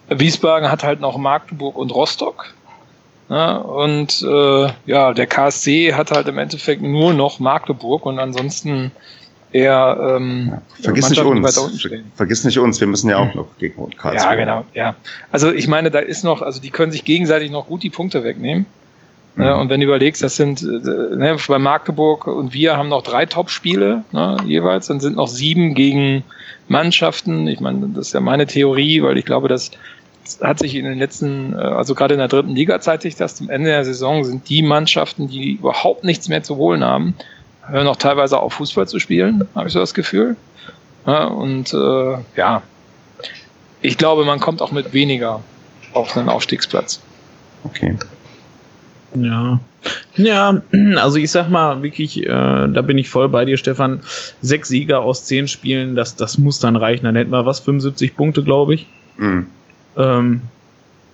Wiesbaden hat halt noch Magdeburg und Rostock. Ja, und äh, ja, der KSC hat halt im Endeffekt nur noch Magdeburg und ansonsten eher ähm, vergiss nicht uns. Vergiss nicht uns, wir müssen ja auch noch gegen Karlsruhe. Ja, genau, ja. Also ich meine, da ist noch, also die können sich gegenseitig noch gut die Punkte wegnehmen. Mhm. Ne, und wenn du überlegst, das sind äh, ne, bei Magdeburg und wir haben noch drei Top-Spiele ne, jeweils, dann sind noch sieben gegen Mannschaften. Ich meine, das ist ja meine Theorie, weil ich glaube, dass hat sich in den letzten, äh, also gerade in der dritten Liga zeigt sich das, zum Ende der Saison sind die Mannschaften, die überhaupt nichts mehr zu holen haben, hören auch teilweise auf Fußball zu spielen, habe ich so das Gefühl. Ja, und äh, ja, ich glaube, man kommt auch mit weniger auf einen Aufstiegsplatz. Okay. Ja. Ja, also ich sag mal wirklich, äh, da bin ich voll bei dir, Stefan. Sechs Sieger aus zehn Spielen, das, das muss dann reichen. Dann hätten wir was, 75 Punkte, glaube ich. Mhm. Ähm,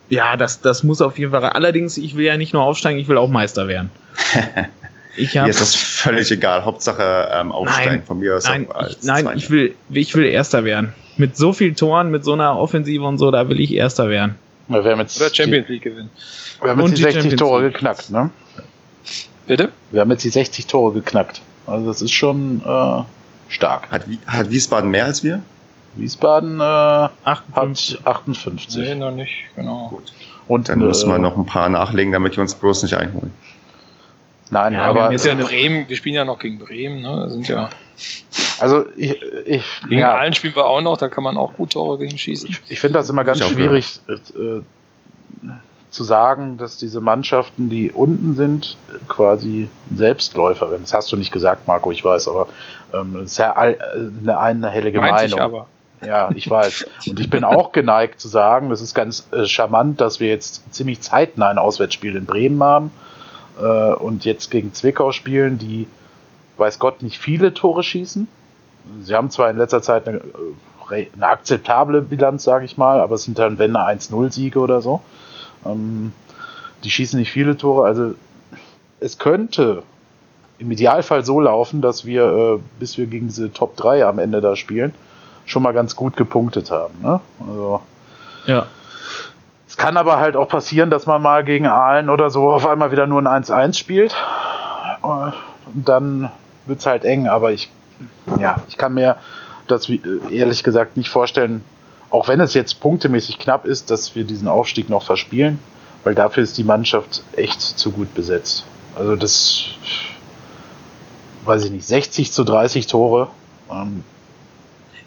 ja, das, das muss auf jeden Fall. Allerdings, ich will ja nicht nur aufsteigen, ich will auch Meister werden. Ich hab, Mir ist das völlig egal. Hauptsache ähm, aufsteigen nein, von mir aus. Nein, ich, nein ich, will, ich will Erster werden. Mit so vielen Toren, mit so einer Offensive und so, da will ich Erster werden. Wir haben jetzt Oder Champions League gewinnen. Wir haben jetzt die, die 60 Champions Tore League. geknackt, ne? Bitte? Wir haben jetzt die 60 Tore geknackt. Also das ist schon äh, stark. Hat, hat Wiesbaden mehr als wir? Wiesbaden äh, 58. hat 58. Nee, noch nicht, genau. Gut. Und dann äh, müssen wir noch ein paar nachlegen, damit wir uns bloß nicht einholen. Nein, ja, aber. Wir, ja Bremen, wir spielen ja noch gegen Bremen, ne? sind ja. Also ich, ich gegen ja. allen spielen wir auch noch, da kann man auch gut Tore gegen schießen. Ich, ich finde das immer ganz schwierig äh, zu sagen, dass diese Mannschaften, die unten sind, quasi Selbstläufer werden. Das hast du nicht gesagt, Marco, ich weiß, aber ähm, das ist ja all, eine, eine hellige Meint Meinung. Ich aber. Ja, ich weiß. Und ich bin auch geneigt zu sagen, das ist ganz äh, charmant, dass wir jetzt ziemlich zeitnah ein Auswärtsspiel in Bremen haben äh, und jetzt gegen Zwickau spielen, die, weiß Gott, nicht viele Tore schießen. Sie haben zwar in letzter Zeit eine, äh, eine akzeptable Bilanz, sage ich mal, aber es sind dann, wenn, 1-0-Siege oder so. Ähm, die schießen nicht viele Tore, also es könnte im Idealfall so laufen, dass wir, äh, bis wir gegen diese Top 3 am Ende da spielen, schon mal ganz gut gepunktet haben. Ne? Also, ja. Es kann aber halt auch passieren, dass man mal gegen Aalen oder so auf einmal wieder nur ein 1-1 spielt. Und dann wird es halt eng, aber ich, ja, ich kann mir das ehrlich gesagt nicht vorstellen, auch wenn es jetzt punktemäßig knapp ist, dass wir diesen Aufstieg noch verspielen, weil dafür ist die Mannschaft echt zu gut besetzt. Also das, weiß ich nicht, 60 zu 30 Tore. Ähm,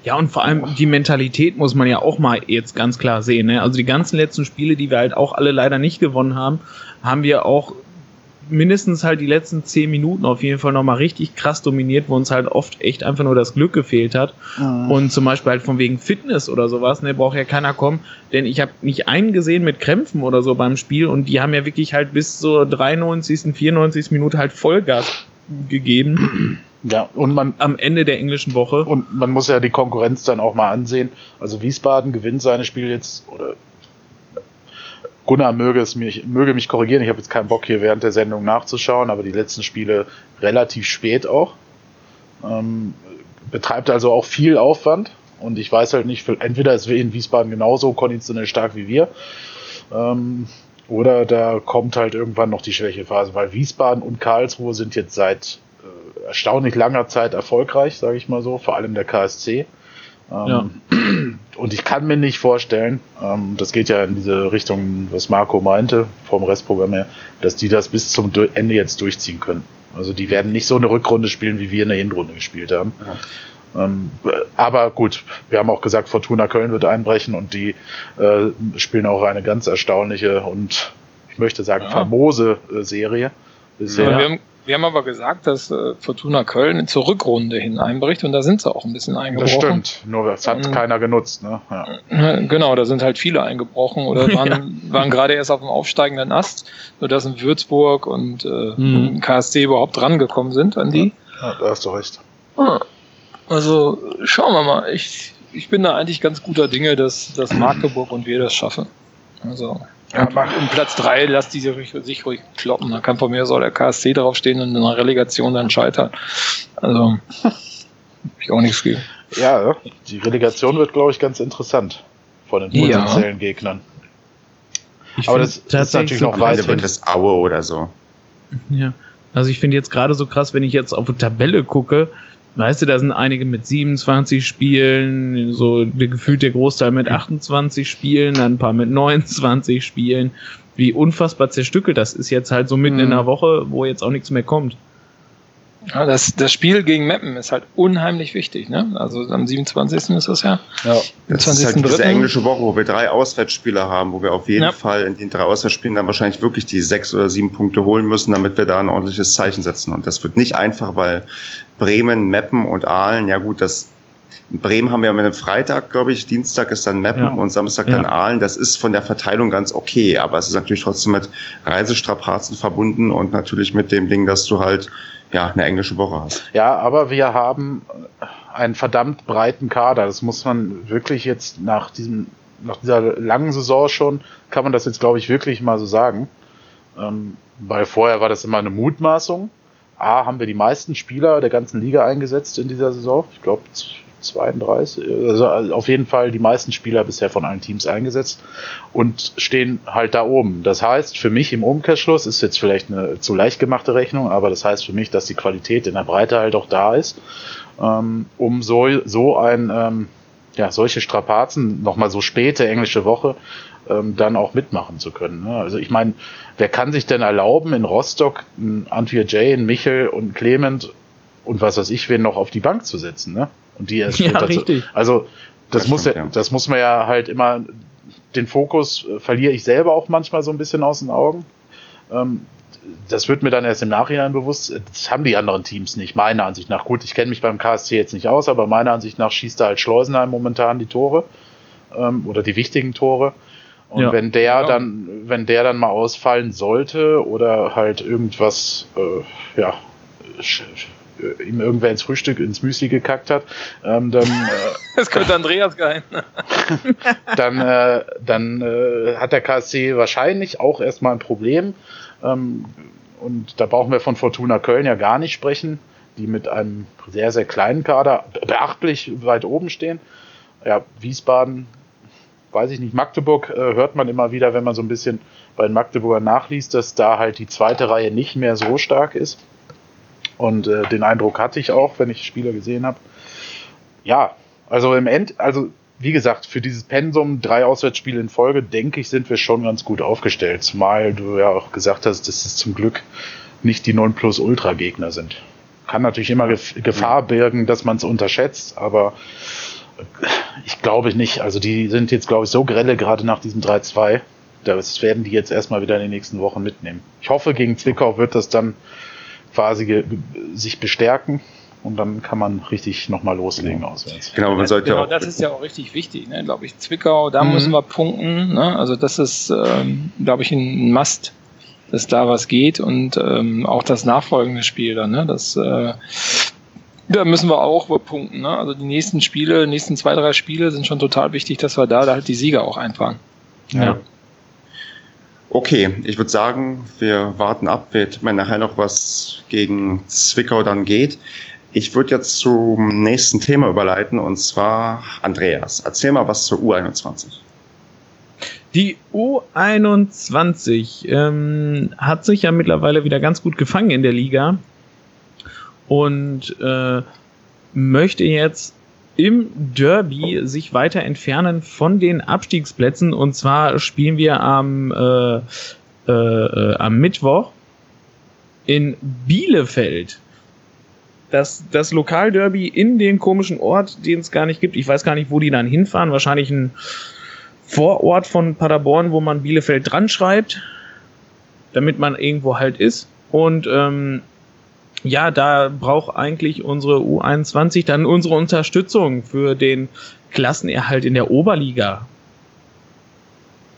ja, und vor allem die Mentalität muss man ja auch mal jetzt ganz klar sehen. Ne? Also die ganzen letzten Spiele, die wir halt auch alle leider nicht gewonnen haben, haben wir auch mindestens halt die letzten zehn Minuten auf jeden Fall nochmal richtig krass dominiert, wo uns halt oft echt einfach nur das Glück gefehlt hat. Mhm. Und zum Beispiel halt von wegen Fitness oder sowas, ne, braucht ja keiner kommen, denn ich habe nicht einen gesehen mit Krämpfen oder so beim Spiel und die haben ja wirklich halt bis zur 93., 94. Minute halt Vollgas gegeben. Ja, und man am Ende der englischen Woche. Und man muss ja die Konkurrenz dann auch mal ansehen. Also Wiesbaden gewinnt seine Spiele jetzt oder Gunnar möge, es mich, möge mich korrigieren, ich habe jetzt keinen Bock hier während der Sendung nachzuschauen, aber die letzten Spiele relativ spät auch. Ähm, betreibt also auch viel Aufwand und ich weiß halt nicht, entweder ist in Wiesbaden genauso konditionell stark wie wir ähm, oder da kommt halt irgendwann noch die Schwächephase, weil Wiesbaden und Karlsruhe sind jetzt seit erstaunlich langer Zeit erfolgreich, sage ich mal so, vor allem der KSC. Ähm, ja. Und ich kann mir nicht vorstellen, ähm, das geht ja in diese Richtung, was Marco meinte, vom Restprogramm her, dass die das bis zum Ende jetzt durchziehen können. Also die werden nicht so eine Rückrunde spielen, wie wir in der Hinrunde gespielt haben. Ja. Ähm, aber gut, wir haben auch gesagt, Fortuna Köln wird einbrechen und die äh, spielen auch eine ganz erstaunliche und ich möchte sagen ja. famose äh, Serie. Bisher. Ja, wir haben aber gesagt, dass äh, Fortuna Köln zur Rückrunde hin einbricht und da sind sie auch ein bisschen eingebrochen. Das stimmt, nur das hat mhm. keiner genutzt. Ne? Ja. Genau, da sind halt viele eingebrochen oder waren, ja. waren gerade erst auf dem aufsteigenden Ast, nur dass in Würzburg und äh, mhm. KSC überhaupt rangekommen sind an die. Ja, da hast du recht. Also schauen wir mal. Ich, ich bin da eigentlich ganz guter Dinge, dass, dass Magdeburg und wir das schaffen. Also ja, um Platz 3 lasst die sich ruhig kloppen. Da kann von mir so der KSC draufstehen und in einer Relegation dann scheitern. Also, hab ich auch nichts gegen. Ja, die Relegation wird, glaube ich, ganz interessant von den potenziellen ja. Gegnern. Ich Aber das ist natürlich noch weit wird das Aue oder so. Ja, also ich finde jetzt gerade so krass, wenn ich jetzt auf die Tabelle gucke, Weißt du, da sind einige mit 27 Spielen, so gefühlt der Großteil mit 28 Spielen, dann ein paar mit 29 Spielen. Wie unfassbar zerstückelt das ist jetzt halt so mitten mhm. in einer Woche, wo jetzt auch nichts mehr kommt. Ja, das, das Spiel gegen Meppen ist halt unheimlich wichtig, ne? Also am 27. ist das ja. Ja, das ist halt diese englische Woche, wo wir drei Auswärtsspiele haben, wo wir auf jeden ja. Fall in den drei Auswärtsspielen dann wahrscheinlich wirklich die sechs oder sieben Punkte holen müssen, damit wir da ein ordentliches Zeichen setzen. Und das wird nicht einfach, weil Bremen, Meppen und Aalen, ja gut, das in Bremen haben wir am Freitag, glaube ich, Dienstag ist dann Meppen ja. und Samstag dann ja. Aalen. Das ist von der Verteilung ganz okay, aber es ist natürlich trotzdem mit Reisestrapazen verbunden und natürlich mit dem Ding, dass du halt ja, eine englische Woche hast. Ja, aber wir haben einen verdammt breiten Kader. Das muss man wirklich jetzt nach diesem, nach dieser langen Saison schon, kann man das jetzt, glaube ich, wirklich mal so sagen. Ähm, weil vorher war das immer eine Mutmaßung. A, haben wir die meisten Spieler der ganzen Liga eingesetzt in dieser Saison. Ich glaube, 32, also auf jeden Fall die meisten Spieler bisher von allen Teams eingesetzt und stehen halt da oben. Das heißt, für mich im Umkehrschluss ist jetzt vielleicht eine zu leicht gemachte Rechnung, aber das heißt für mich, dass die Qualität in der Breite halt auch da ist, ähm, um so, so ein, ähm, ja, solche Strapazen, nochmal so späte englische Woche, ähm, dann auch mitmachen zu können. Ne? Also ich meine, wer kann sich denn erlauben, in Rostock ein Antwir Jay, ein Michel und Clement und was weiß ich, wen noch auf die Bank zu setzen, ne? Und die erst ja, richtig. Also das, das muss stimmt, ja, das muss man ja halt immer den Fokus äh, verliere ich selber auch manchmal so ein bisschen aus den Augen. Ähm, das wird mir dann erst im Nachhinein bewusst. Das haben die anderen Teams nicht, meiner Ansicht nach. Gut, ich kenne mich beim KSC jetzt nicht aus, aber meiner Ansicht nach schießt da halt Schleusenheim momentan die Tore ähm, oder die wichtigen Tore. Und ja, wenn der ja. dann, wenn der dann mal ausfallen sollte oder halt irgendwas, äh, ja, ihm irgendwer ins Frühstück, ins Müsli gekackt hat, ähm, dann. Äh, das könnte Andreas sein. dann äh, dann äh, hat der KSC wahrscheinlich auch erstmal ein Problem. Ähm, und da brauchen wir von Fortuna Köln ja gar nicht sprechen, die mit einem sehr, sehr kleinen Kader beachtlich weit oben stehen. Ja, Wiesbaden, weiß ich nicht, Magdeburg äh, hört man immer wieder, wenn man so ein bisschen bei den Magdeburger nachliest, dass da halt die zweite Reihe nicht mehr so stark ist. Und äh, den Eindruck hatte ich auch, wenn ich Spieler gesehen habe. Ja, also im End, also wie gesagt, für dieses Pensum, drei Auswärtsspiele in Folge, denke ich, sind wir schon ganz gut aufgestellt. Zumal du ja auch gesagt hast, dass es zum Glück nicht die Non-Plus-Ultra-Gegner sind. Kann natürlich immer Gefahr birgen, dass man es unterschätzt, aber ich glaube nicht. Also die sind jetzt, glaube ich, so grelle, gerade nach diesem 3-2. Das werden die jetzt erstmal wieder in den nächsten Wochen mitnehmen. Ich hoffe, gegen Zwickau wird das dann quasi sich bestärken und dann kann man richtig nochmal loslegen genau. auswärts. Genau, man sollte genau, auch das ist ja auch richtig wichtig, ne? glaube ich. Zwickau, da mhm. müssen wir punkten. Ne? Also das ist, ähm, glaube ich, ein Must, dass da was geht und ähm, auch das nachfolgende Spiel dann. Ne? Das, äh, da müssen wir auch punkten. Ne? Also die nächsten Spiele, nächsten zwei, drei Spiele sind schon total wichtig, dass wir da, da halt die Sieger auch einfahren. Ja. ja. Okay, ich würde sagen, wir warten ab, mir nachher noch was gegen Zwickau dann geht. Ich würde jetzt zum nächsten Thema überleiten und zwar Andreas. Erzähl mal was zur U21. Die U21 ähm, hat sich ja mittlerweile wieder ganz gut gefangen in der Liga und äh, möchte jetzt im Derby sich weiter entfernen von den Abstiegsplätzen. Und zwar spielen wir am, äh, äh, am Mittwoch in Bielefeld. Das, das Lokalderby in den komischen Ort, den es gar nicht gibt. Ich weiß gar nicht, wo die dann hinfahren. Wahrscheinlich ein Vorort von Paderborn, wo man Bielefeld dran schreibt, damit man irgendwo halt ist. Und ähm, ja, da braucht eigentlich unsere U21 dann unsere Unterstützung für den Klassenerhalt in der Oberliga.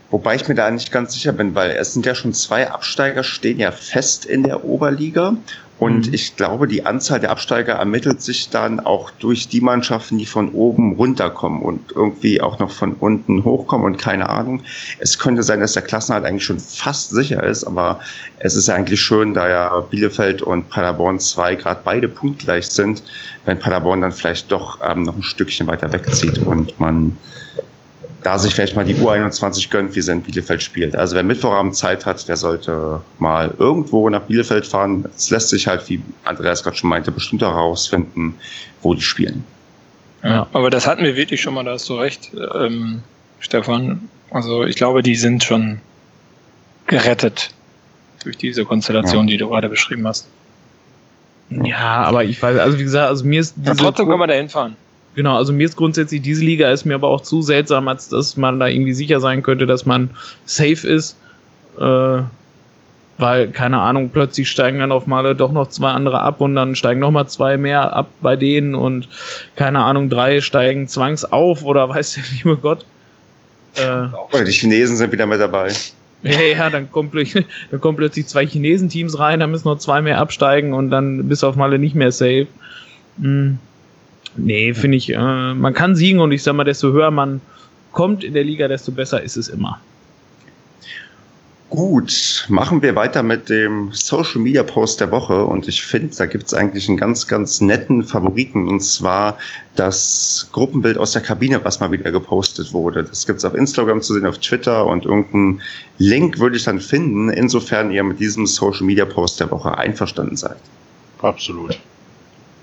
Wobei ich mir da nicht ganz sicher bin, weil es sind ja schon zwei Absteiger, stehen ja fest in der Oberliga. Und mhm. ich glaube, die Anzahl der Absteiger ermittelt sich dann auch durch die Mannschaften, die von oben runterkommen und irgendwie auch noch von unten hochkommen und keine Ahnung. Es könnte sein, dass der Klassenhalt eigentlich schon fast sicher ist, aber es ist ja eigentlich schön, da ja Bielefeld und Paderborn 2 gerade beide punktgleich sind, wenn Paderborn dann vielleicht doch ähm, noch ein Stückchen weiter wegzieht und man da sich vielleicht mal die U21 gönnt, wie sie in Bielefeld spielt. Also wer Mittwochabend Zeit hat, der sollte mal irgendwo nach Bielefeld fahren. Es lässt sich halt, wie Andreas gerade schon meinte, bestimmt herausfinden, wo die spielen. Ja, aber das hatten wir wirklich schon mal, da hast du recht, ähm, Stefan. Also ich glaube, die sind schon gerettet durch diese Konstellation, ja. die du gerade beschrieben hast. Ja, aber ich weiß, also wie gesagt, also mir ist. Ja, trotzdem können wir da hinfahren. Genau, also mir ist grundsätzlich diese Liga ist mir aber auch zu seltsam, als dass man da irgendwie sicher sein könnte, dass man safe ist. Äh, weil, keine Ahnung, plötzlich steigen dann auf Male doch noch zwei andere ab und dann steigen noch mal zwei mehr ab bei denen und keine Ahnung, drei steigen zwangs auf oder weiß der liebe Gott. Äh, die Chinesen sind wieder mit dabei. Ja, ja, dann kommen, dann kommen plötzlich zwei Chinesenteams rein, dann müssen noch zwei mehr absteigen und dann bis auf Male nicht mehr safe. Hm. Nee, finde ich, äh, man kann siegen und ich sag mal, desto höher man kommt in der Liga, desto besser ist es immer. Gut, machen wir weiter mit dem Social Media Post der Woche und ich finde, da gibt es eigentlich einen ganz, ganz netten Favoriten und zwar das Gruppenbild aus der Kabine, was mal wieder gepostet wurde. Das gibt es auf Instagram zu sehen, auf Twitter und irgendeinen Link würde ich dann finden, insofern ihr mit diesem Social Media Post der Woche einverstanden seid. Absolut.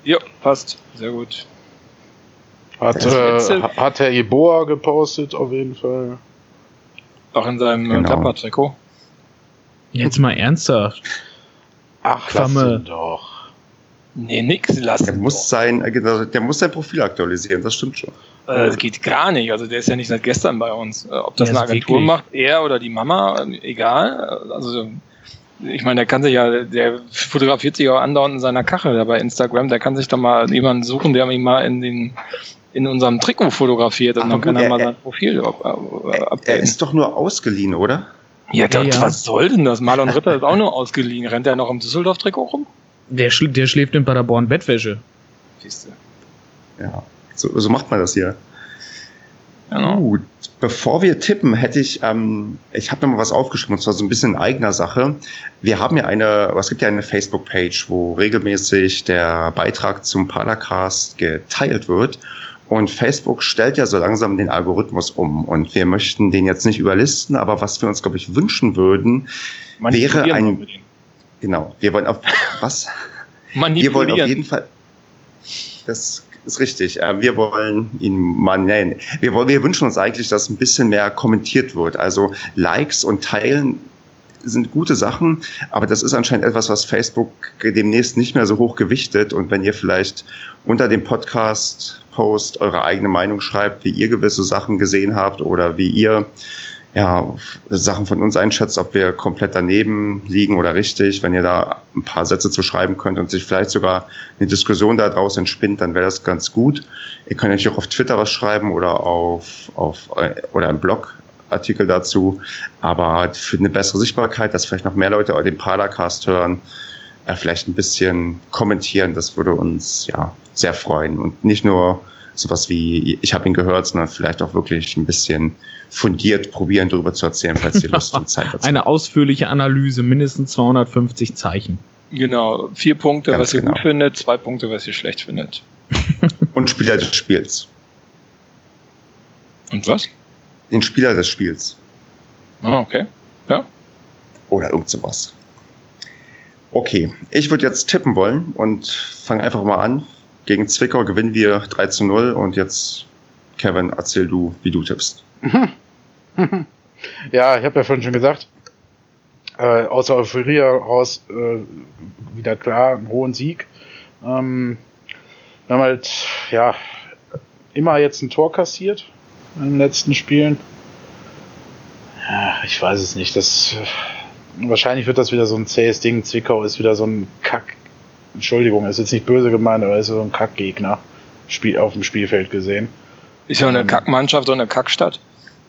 Ja, passt. Sehr gut. Hat, äh, hat Herr Eboa gepostet, auf jeden Fall. Auch in seinem äh, genau. Tapper-Trikot. Jetzt mal ernsthaft. Ach, Klamme. doch. Nee, nix lassen. Der muss, sein, äh, genau, der muss sein Profil aktualisieren, das stimmt schon. Äh, das geht gar nicht. Also der ist ja nicht seit gestern bei uns. Ob das eine Agentur wirklich. macht, er oder die Mama, egal. Also ich meine, der kann sich ja, der fotografiert sich auch andauernd in seiner Kachel da bei Instagram, der kann sich doch mal jemanden suchen, der ihn mal in den in unserem Trikot fotografiert und dann kann er, er mal sein Profil updaten. Er ist doch nur ausgeliehen, oder? Ja, das, ja, was soll denn das? Marlon Ritter ist auch nur ausgeliehen. Rennt er noch im Düsseldorf-Trikot rum? Der, schl der schläft in Paderborn Bettwäsche. Siehst du. Ja, so, so macht man das hier. Genau. Gut, bevor wir tippen, hätte ich, ähm, ich habe noch mal was aufgeschrieben, und zwar so ein bisschen in eigener Sache. Wir haben ja eine, es gibt ja eine Facebook-Page, wo regelmäßig der Beitrag zum Paracast geteilt wird. Und Facebook stellt ja so langsam den Algorithmus um. Und wir möchten den jetzt nicht überlisten, aber was wir uns, glaube ich, wünschen würden, wäre ein. Genau, wir wollen auf was? Wir wollen auf jeden Fall. Das ist richtig. Äh, wir wollen ihn mal nennen. Wir, wollen, wir wünschen uns eigentlich, dass ein bisschen mehr kommentiert wird. Also Likes und Teilen sind gute Sachen, aber das ist anscheinend etwas, was Facebook demnächst nicht mehr so hoch gewichtet. Und wenn ihr vielleicht unter dem Podcast-Post eure eigene Meinung schreibt, wie ihr gewisse Sachen gesehen habt oder wie ihr ja, Sachen von uns einschätzt, ob wir komplett daneben liegen oder richtig. Wenn ihr da ein paar Sätze zu schreiben könnt und sich vielleicht sogar eine Diskussion daraus entspinnt, dann wäre das ganz gut. Ihr könnt natürlich auch auf Twitter was schreiben oder auf, auf oder im Blog Artikel dazu. Aber für eine bessere Sichtbarkeit, dass vielleicht noch mehr Leute den Paracast hören, äh, vielleicht ein bisschen kommentieren, das würde uns ja sehr freuen. Und nicht nur sowas wie, ich habe ihn gehört, sondern vielleicht auch wirklich ein bisschen fundiert probieren, darüber zu erzählen, falls ihr Lust und Zeit habt. Eine ausführliche Analyse, mindestens 250 Zeichen. Genau, vier Punkte, Ganz was ihr genau. gut findet, zwei Punkte, was ihr schlecht findet. und Spieler des Spiels. Und was? Den Spieler des Spiels. Ah, okay. Ja. Oder irgend sowas. Okay, ich würde jetzt tippen wollen und fange einfach mal an. Gegen Zwickau gewinnen wir 3 zu 0 und jetzt, Kevin, erzähl du, wie du tippst. ja, ich habe ja vorhin schon gesagt, äh, außer Euphorie heraus äh, wieder klar, einen hohen Sieg. Ähm, wir haben halt, ja, immer jetzt ein Tor kassiert in den letzten Spielen. Ja, ich weiß es nicht. Das, wahrscheinlich wird das wieder so ein zähes Ding. Zwickau ist wieder so ein Kack. Entschuldigung, ist jetzt nicht böse gemeint, aber ist so ein Kackgegner. Spiel, auf dem Spielfeld gesehen. Ist ja eine ähm, Kackmannschaft und eine Kackstadt.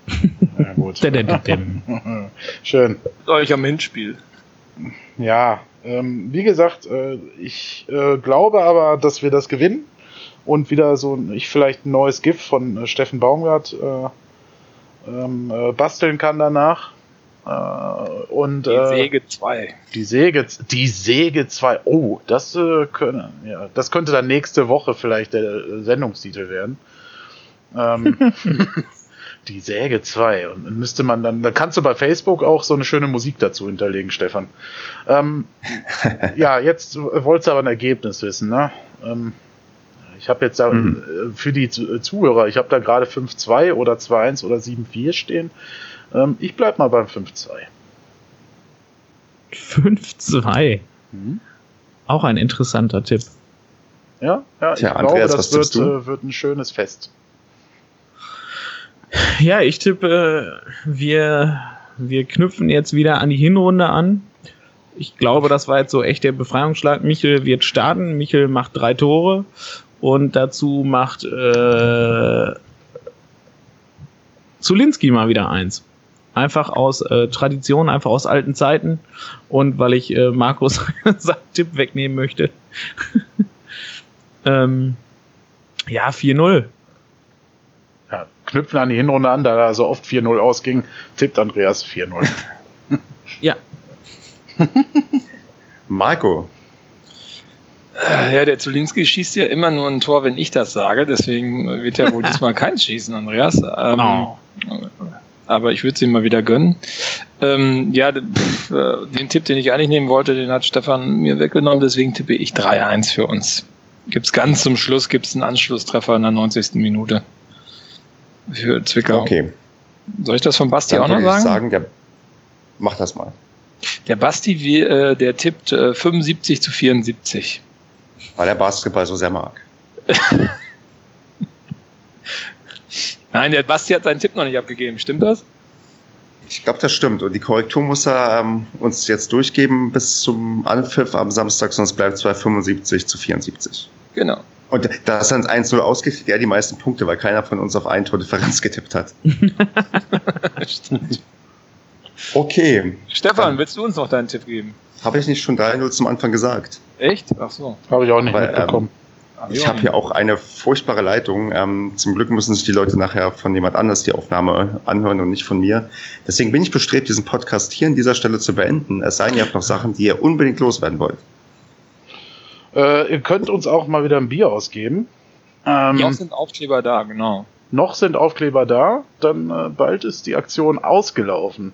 Ja, gut. Schön. Euch am Hinspiel. Ja, ähm, wie gesagt, äh, ich äh, glaube aber, dass wir das gewinnen und wieder so ich vielleicht ein neues GIF von äh, Steffen Baumgart äh, ähm, äh, basteln kann danach. Äh, und, die äh, Säge 2. Die Säge, die Säge 2. Oh, das, äh, können, ja, das könnte dann nächste Woche vielleicht der Sendungstitel werden. Ähm, die Säge 2. Und dann müsste man dann, da kannst du bei Facebook auch so eine schöne Musik dazu hinterlegen, Stefan. Ähm, ja, jetzt wolltest du aber ein Ergebnis wissen, ne? Ähm, ich habe jetzt da, mhm. Äh, für die Zuhörer, ich habe da gerade 5-2 oder 2-1 oder 7-4 stehen. Ähm, ich bleib mal beim 5-2. 5-2. Mhm. Auch ein interessanter Tipp. Ja, ja ich Tja, glaube, Andreas, das wird, äh, wird ein schönes Fest. Ja, ich tippe, wir, wir knüpfen jetzt wieder an die Hinrunde an. Ich glaube, das war jetzt so echt der Befreiungsschlag. Michel wird starten. Michel macht drei Tore und dazu macht äh, Zulinski mal wieder eins. Einfach aus äh, Tradition, einfach aus alten Zeiten und weil ich äh, Markus seinen Tipp wegnehmen möchte. ähm, ja, 4-0. Ja, knüpfen an die Hinrunde an, da er so oft 4-0 ausging, tippt Andreas 4-0. ja. Marco, ja, der Zulinski schießt ja immer nur ein Tor, wenn ich das sage. Deswegen wird er wohl diesmal keins schießen, Andreas. Ähm, oh. Aber ich würde es ihm mal wieder gönnen. Ähm, ja, pff, äh, den Tipp, den ich eigentlich nehmen wollte, den hat Stefan mir weggenommen. Deswegen tippe ich 3-1 für uns. Gibt's ganz zum Schluss gibt's einen Anschlusstreffer in der 90. Minute für Zwickau. Okay. Soll ich das von Basti Dann auch noch sagen? sagen der, mach das mal. Der Basti, wie, äh, der tippt äh, 75 zu 74 weil er Basketball so sehr mag. Nein, der Basti hat seinen Tipp noch nicht abgegeben, stimmt das? Ich glaube, das stimmt. Und die Korrektur muss er ähm, uns jetzt durchgeben bis zum Anpfiff am Samstag, sonst bleibt es bei 75 zu 74. Genau. Und da ist dann 1-0 ausgekriegt, er die meisten Punkte, weil keiner von uns auf ein Tor Differenz getippt hat. stimmt. Okay. Stefan, willst du uns noch deinen Tipp geben? Habe ich nicht schon 3-0 zum Anfang gesagt? Echt? Ach so. Habe ich auch nicht Weil, mitbekommen. Ähm, ich habe hier auch eine furchtbare Leitung. Ähm, zum Glück müssen sich die Leute nachher von jemand anders die Aufnahme anhören und nicht von mir. Deswegen bin ich bestrebt, diesen Podcast hier an dieser Stelle zu beenden. Es seien ja noch Sachen, die ihr unbedingt loswerden wollt. Äh, ihr könnt uns auch mal wieder ein Bier ausgeben. Ähm, noch sind Aufkleber da, genau. Noch sind Aufkleber da, dann äh, bald ist die Aktion ausgelaufen.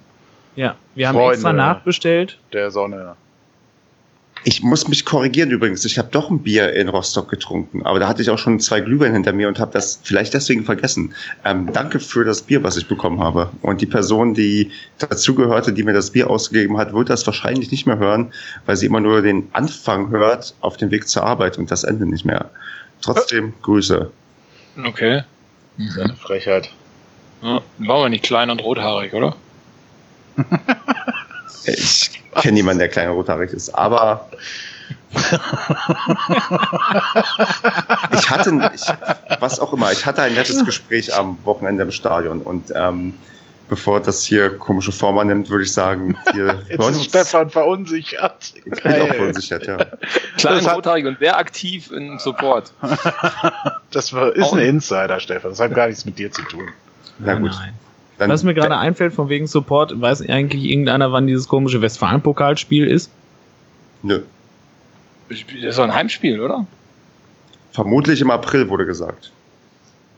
Ja, wir haben Freunde extra nachbestellt. Der Sonne. Ich muss mich korrigieren übrigens. Ich habe doch ein Bier in Rostock getrunken, aber da hatte ich auch schon zwei Glühwein hinter mir und habe das vielleicht deswegen vergessen. Ähm, danke für das Bier, was ich bekommen habe. Und die Person, die dazugehörte, die mir das Bier ausgegeben hat, wird das wahrscheinlich nicht mehr hören, weil sie immer nur den Anfang hört auf dem Weg zur Arbeit und das Ende nicht mehr. Trotzdem. Grüße. Okay. Seine Frechheit. Ja, waren wir nicht klein und rothaarig, oder? Ich kenne niemanden, der klein rothaarig ist, aber ich hatte, ich, was auch immer, ich hatte ein nettes Gespräch am Wochenende im Stadion und ähm, bevor das hier komische Form annimmt, würde ich sagen, wir Jetzt ist Stefan verunsichert. Ich bin auch verunsichert, ja. Klein, rothaarig und sehr aktiv im Support. das war, ist auch ein Insider, Stefan. Das hat gar nichts mit dir zu tun. Na gut. Nein. Dann Was mir gerade einfällt, von wegen Support, weiß eigentlich irgendeiner, wann dieses komische Westfalen-Pokalspiel ist? Nö. Das ist doch ein Heimspiel, oder? Vermutlich im April, wurde gesagt.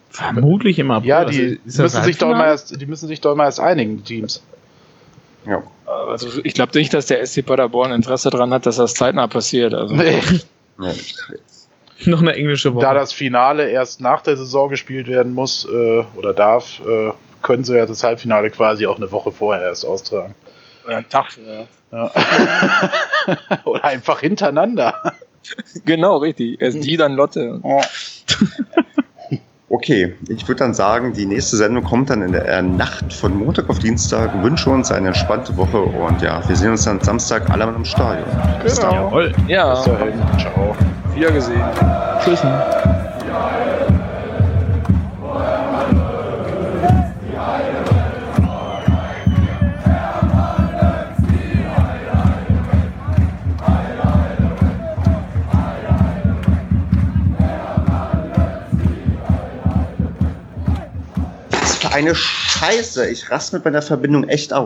Vermutlich im April. Ja, die, müssen sich doch mal erst, die müssen sich doch mal erst einigen, die Teams. Ja. Also ich glaube nicht, dass der SC Paderborn Interesse daran hat, dass das zeitnah passiert. Also. Nee. Noch eine englische Woche. Da das Finale erst nach der Saison gespielt werden muss äh, oder darf, äh, können sie ja das Halbfinale quasi auch eine Woche vorher erst austragen. Oder einen Tag vorher. Ja. oder einfach hintereinander. Genau, richtig. Erst die, dann Lotte. Oh. Okay, ich würde dann sagen, die nächste Sendung kommt dann in der Nacht von Montag auf Dienstag. Wünsche uns eine entspannte Woche und ja, wir sehen uns dann Samstag alle im Stadion. Bis genau. dann. Jawohl. Ja. Bis dahin. Ciao. Wiedergesehen. Tschüss. Eine Scheiße. Ich raste mit meiner Verbindung echt aus.